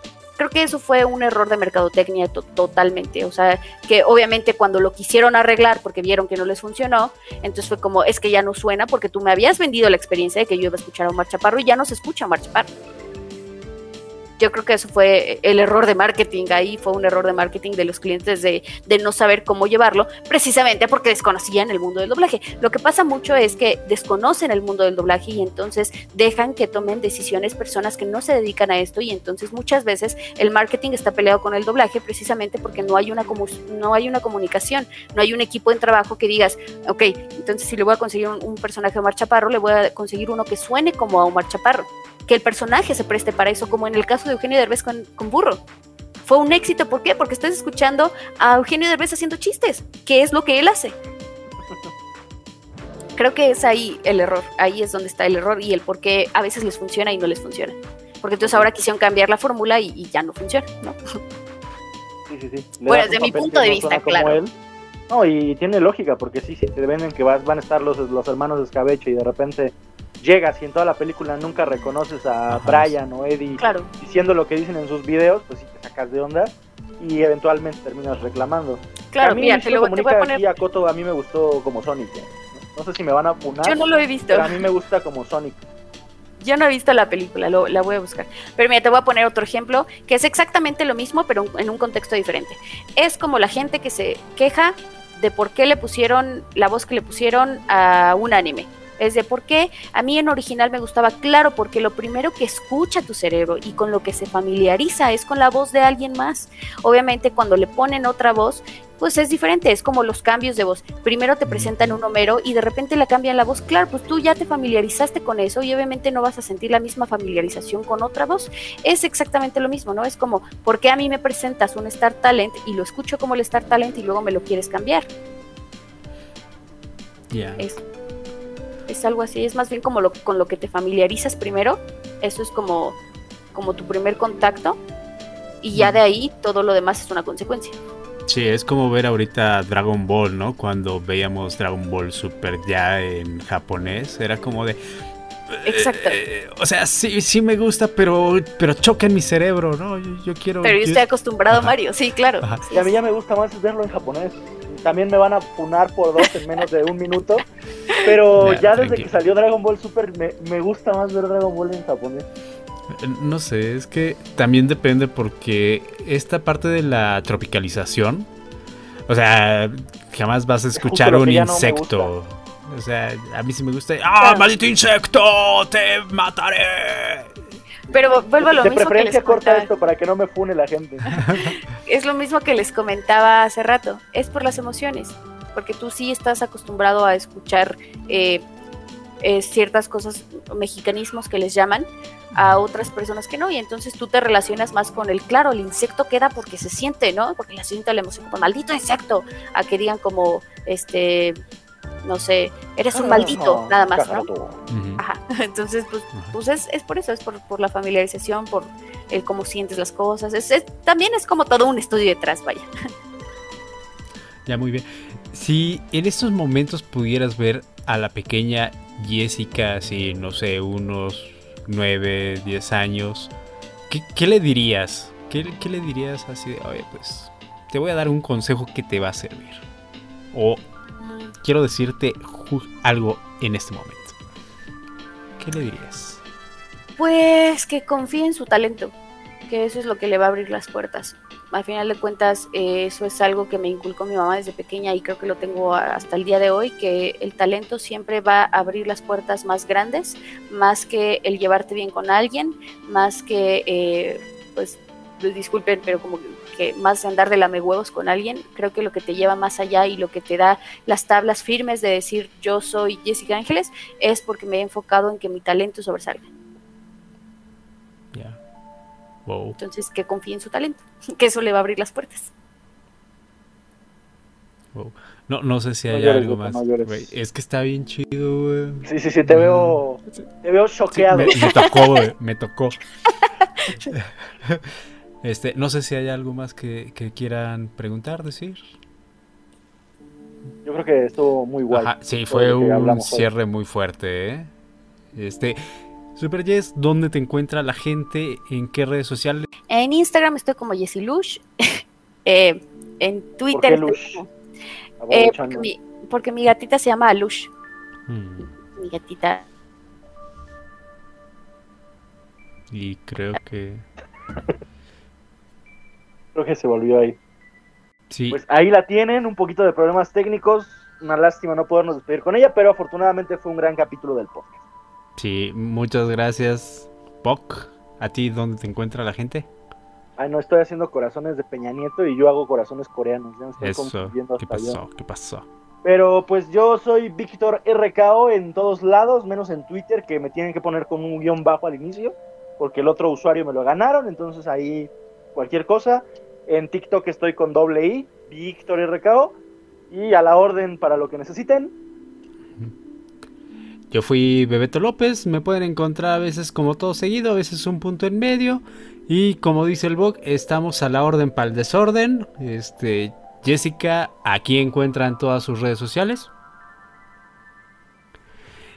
creo que eso fue un error de mercadotecnia to- totalmente o sea que obviamente cuando lo quisieron arreglar porque vieron que no les funcionó entonces fue como, es que ya no suena porque tú me habías vendido la experiencia de que yo iba a escuchar a Omar Chaparro y ya no se escucha a Omar. Yo creo que eso fue el error de marketing, ahí fue un error de marketing de los clientes de, de no saber cómo llevarlo, precisamente porque desconocían el mundo del doblaje. Lo que pasa mucho es que desconocen el mundo del doblaje y entonces dejan que tomen decisiones personas que no se dedican a esto y entonces muchas veces el marketing está peleado con el doblaje precisamente porque no hay una, no hay una comunicación, no hay un equipo en trabajo que digas, ok, entonces si le voy a conseguir un, un personaje a Omar Chaparro, le voy a conseguir uno que suene como a Omar Chaparro, que el personaje se preste para eso, como en el caso de Eugenio Derbez con, con Burro. Fue un éxito, ¿por qué? Porque estás escuchando a Eugenio Derbez haciendo chistes, que es lo que él hace. [laughs] Creo que es ahí el error, ahí es donde está el error y el por qué a veces les funciona y no les funciona. Porque entonces ahora quisieron cambiar la fórmula y, y ya no funciona, ¿no? Sí, sí, sí. Le Bueno, desde mi punto de no vista, claro. él. No, y tiene lógica, porque sí, si te venden que vas, van a estar los, los hermanos de Escabeche y de repente llegas y en toda la película nunca reconoces a Ajá. Brian o Eddie Claro. diciendo lo que dicen en sus videos, pues sí te sacas de onda y eventualmente terminas reclamando. Claro, a mí mira, te, lo, te voy a poner. aquí a Coto a mí me gustó como Sonic. ¿eh? No sé si me van a punar, Yo no lo he visto. pero a mí me gusta como Sonic. Yo no he visto la película, lo- la voy a buscar. Pero mira, te voy a poner otro ejemplo que es exactamente lo mismo, pero en un contexto diferente. Es como la gente que se queja de por qué le pusieron la voz que le pusieron a un anime. Es de por qué a mí en original me gustaba, claro, porque lo primero que escucha tu cerebro y con lo que se familiariza es con la voz de alguien más. Obviamente cuando le ponen otra voz, pues es diferente, es como los cambios de voz. Primero te presentan un Homero y de repente le cambian la voz. Claro, pues tú ya te familiarizaste con eso y obviamente no vas a sentir la misma familiarización con otra voz. Es exactamente lo mismo, ¿no? Es como, ¿por qué a mí me presentas un Star Talent y lo escucho como el Star Talent y luego me lo quieres cambiar? Ya. Es algo así, es más bien como lo, con lo que te familiarizas primero. Eso es como, como tu primer contacto y ya de ahí todo lo demás es una consecuencia. Sí, es como ver ahorita Dragon Ball, ¿no? Cuando veíamos Dragon Ball Super ya en japonés, era como de... Exacto. eh, o sea, sí, sí me gusta, pero, pero choca en mi cerebro, ¿no? Yo, yo quiero... Pero yo estoy acostumbrado, Ajá. Mario, sí, claro. Sí, Y a mí ya me gusta más verlo en japonés. También me van a punar por dos en menos de un minuto. Pero [laughs] Ya, ya desde tranquilo. que salió Dragon Ball Super me, me gusta más ver Dragon Ball en japonés. No sé, es que también depende porque esta parte de la tropicalización, o sea, jamás vas a escuchar un no insecto. o sea, a mí sí me gusta. ¡Ah, maldito insecto! ¡Te mataré! Pero vuelvo a lo de mismo que preferencia les corta esto para que no me fune la gente. [laughs] Es lo mismo que les comentaba hace rato. Es por las emociones. Porque tú sí estás acostumbrado a escuchar eh, eh, ciertas cosas, mexicanismos que les llaman, a otras personas que no. Y entonces tú te relacionas más con el, claro, el insecto queda porque se siente, ¿no? Porque la siente la emoción como maldito insecto. A que digan como, este, no sé, eres un maldito, nada más, ¿no? Ajá. [laughs] Entonces, pues, pues es, es por eso, es por, por la familiarización, por el cómo sientes las cosas. Es, es- también es como todo un estudio detrás, vaya. [laughs] Ya, muy bien. Si en estos momentos pudieras ver a la pequeña Jessica, así, no sé, unos 9, 10 años, ¿qué, qué le dirías? ¿Qué, qué le dirías así de, oye, pues, te voy a dar un consejo que te va a servir? O quiero decirte algo en este momento. ¿qué le dirías? Pues que confíe en su talento, que eso es lo que le va a abrir las puertas. Al final de cuentas, eh, eso es algo que me inculcó mi mamá desde pequeña y creo que lo tengo hasta el día de hoy, que el talento siempre va a abrir las puertas más grandes, más que el llevarte bien con alguien, más que, eh, pues, disculpen, pero como que más de andar de lame huevos con alguien, creo que lo que te lleva más allá y lo que te da las tablas firmes de decir yo soy Jessica Ángeles es porque me he enfocado en que mi talento sobresalga. Ya. Wow. Entonces, que confíe en su talento, [laughs] que eso le va a abrir las puertas. wow. No, no sé si hay algo más. no. Es que está bien chido, güey. Sí, sí, sí, te veo, te veo Sí, choqueado. me, me tocó, güey, me tocó. [laughs] Este, no sé si hay algo más que, que quieran preguntar, decir. Yo creo que estuvo muy guay. Ajá, sí, fue un hoy. cierre muy fuerte, ¿eh? Este, Super Jess, ¿dónde te encuentra la gente? ¿En qué redes sociales? En Instagram estoy como Yesilush. [laughs] eh, en Twitter. qué Lush? como- eh, porque, mi, porque mi gatita se llama Alush. Hmm, Mi gatita. Y creo que... [laughs] Creo que se volvió ahí. Sí, Pues ahí la tienen, un poquito de problemas técnicos. Una lástima no podernos despedir con ella, pero afortunadamente fue un gran capítulo del podcast. sí, muchas gracias, Poc. ¿A ti dónde te encuentra la gente? Ay, no, estoy haciendo corazones de Peña Nieto y yo hago corazones coreanos. Ya me estoy Eso, ¿qué yo. pasó? ¿Qué pasó? Pero pues yo soy Víctor RKO en todos lados, menos en Twitter, que me tienen que poner con un guion bajo al inicio, porque el otro usuario me lo ganaron, entonces ahí cualquier cosa. En TikTok estoy con doble I, Víctor RKO, y a la orden para lo que necesiten. Yo fui Bebeto López, me pueden encontrar a veces como todo seguido, a veces un punto en medio. Y como dice el Bog, estamos a la orden para el desorden. Este, Jessica, aquí encuentran todas sus redes sociales.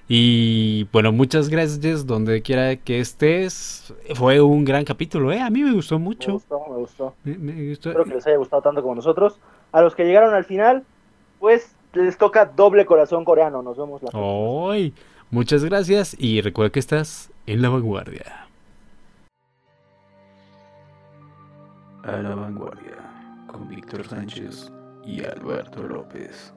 Y bueno, muchas gracias, donde quiera que estés. Fue un gran capítulo, ¿eh? A mí me gustó Me mucho. gustó, me gustó. Me- me gustó. Espero que les haya gustado tanto como nosotros. A los que llegaron al final, pues les toca doble corazón coreano. Nos vemos la próxima. Ay, muchas gracias y recuerda que estás en la vanguardia. A la vanguardia con Víctor Sánchez y Alberto López.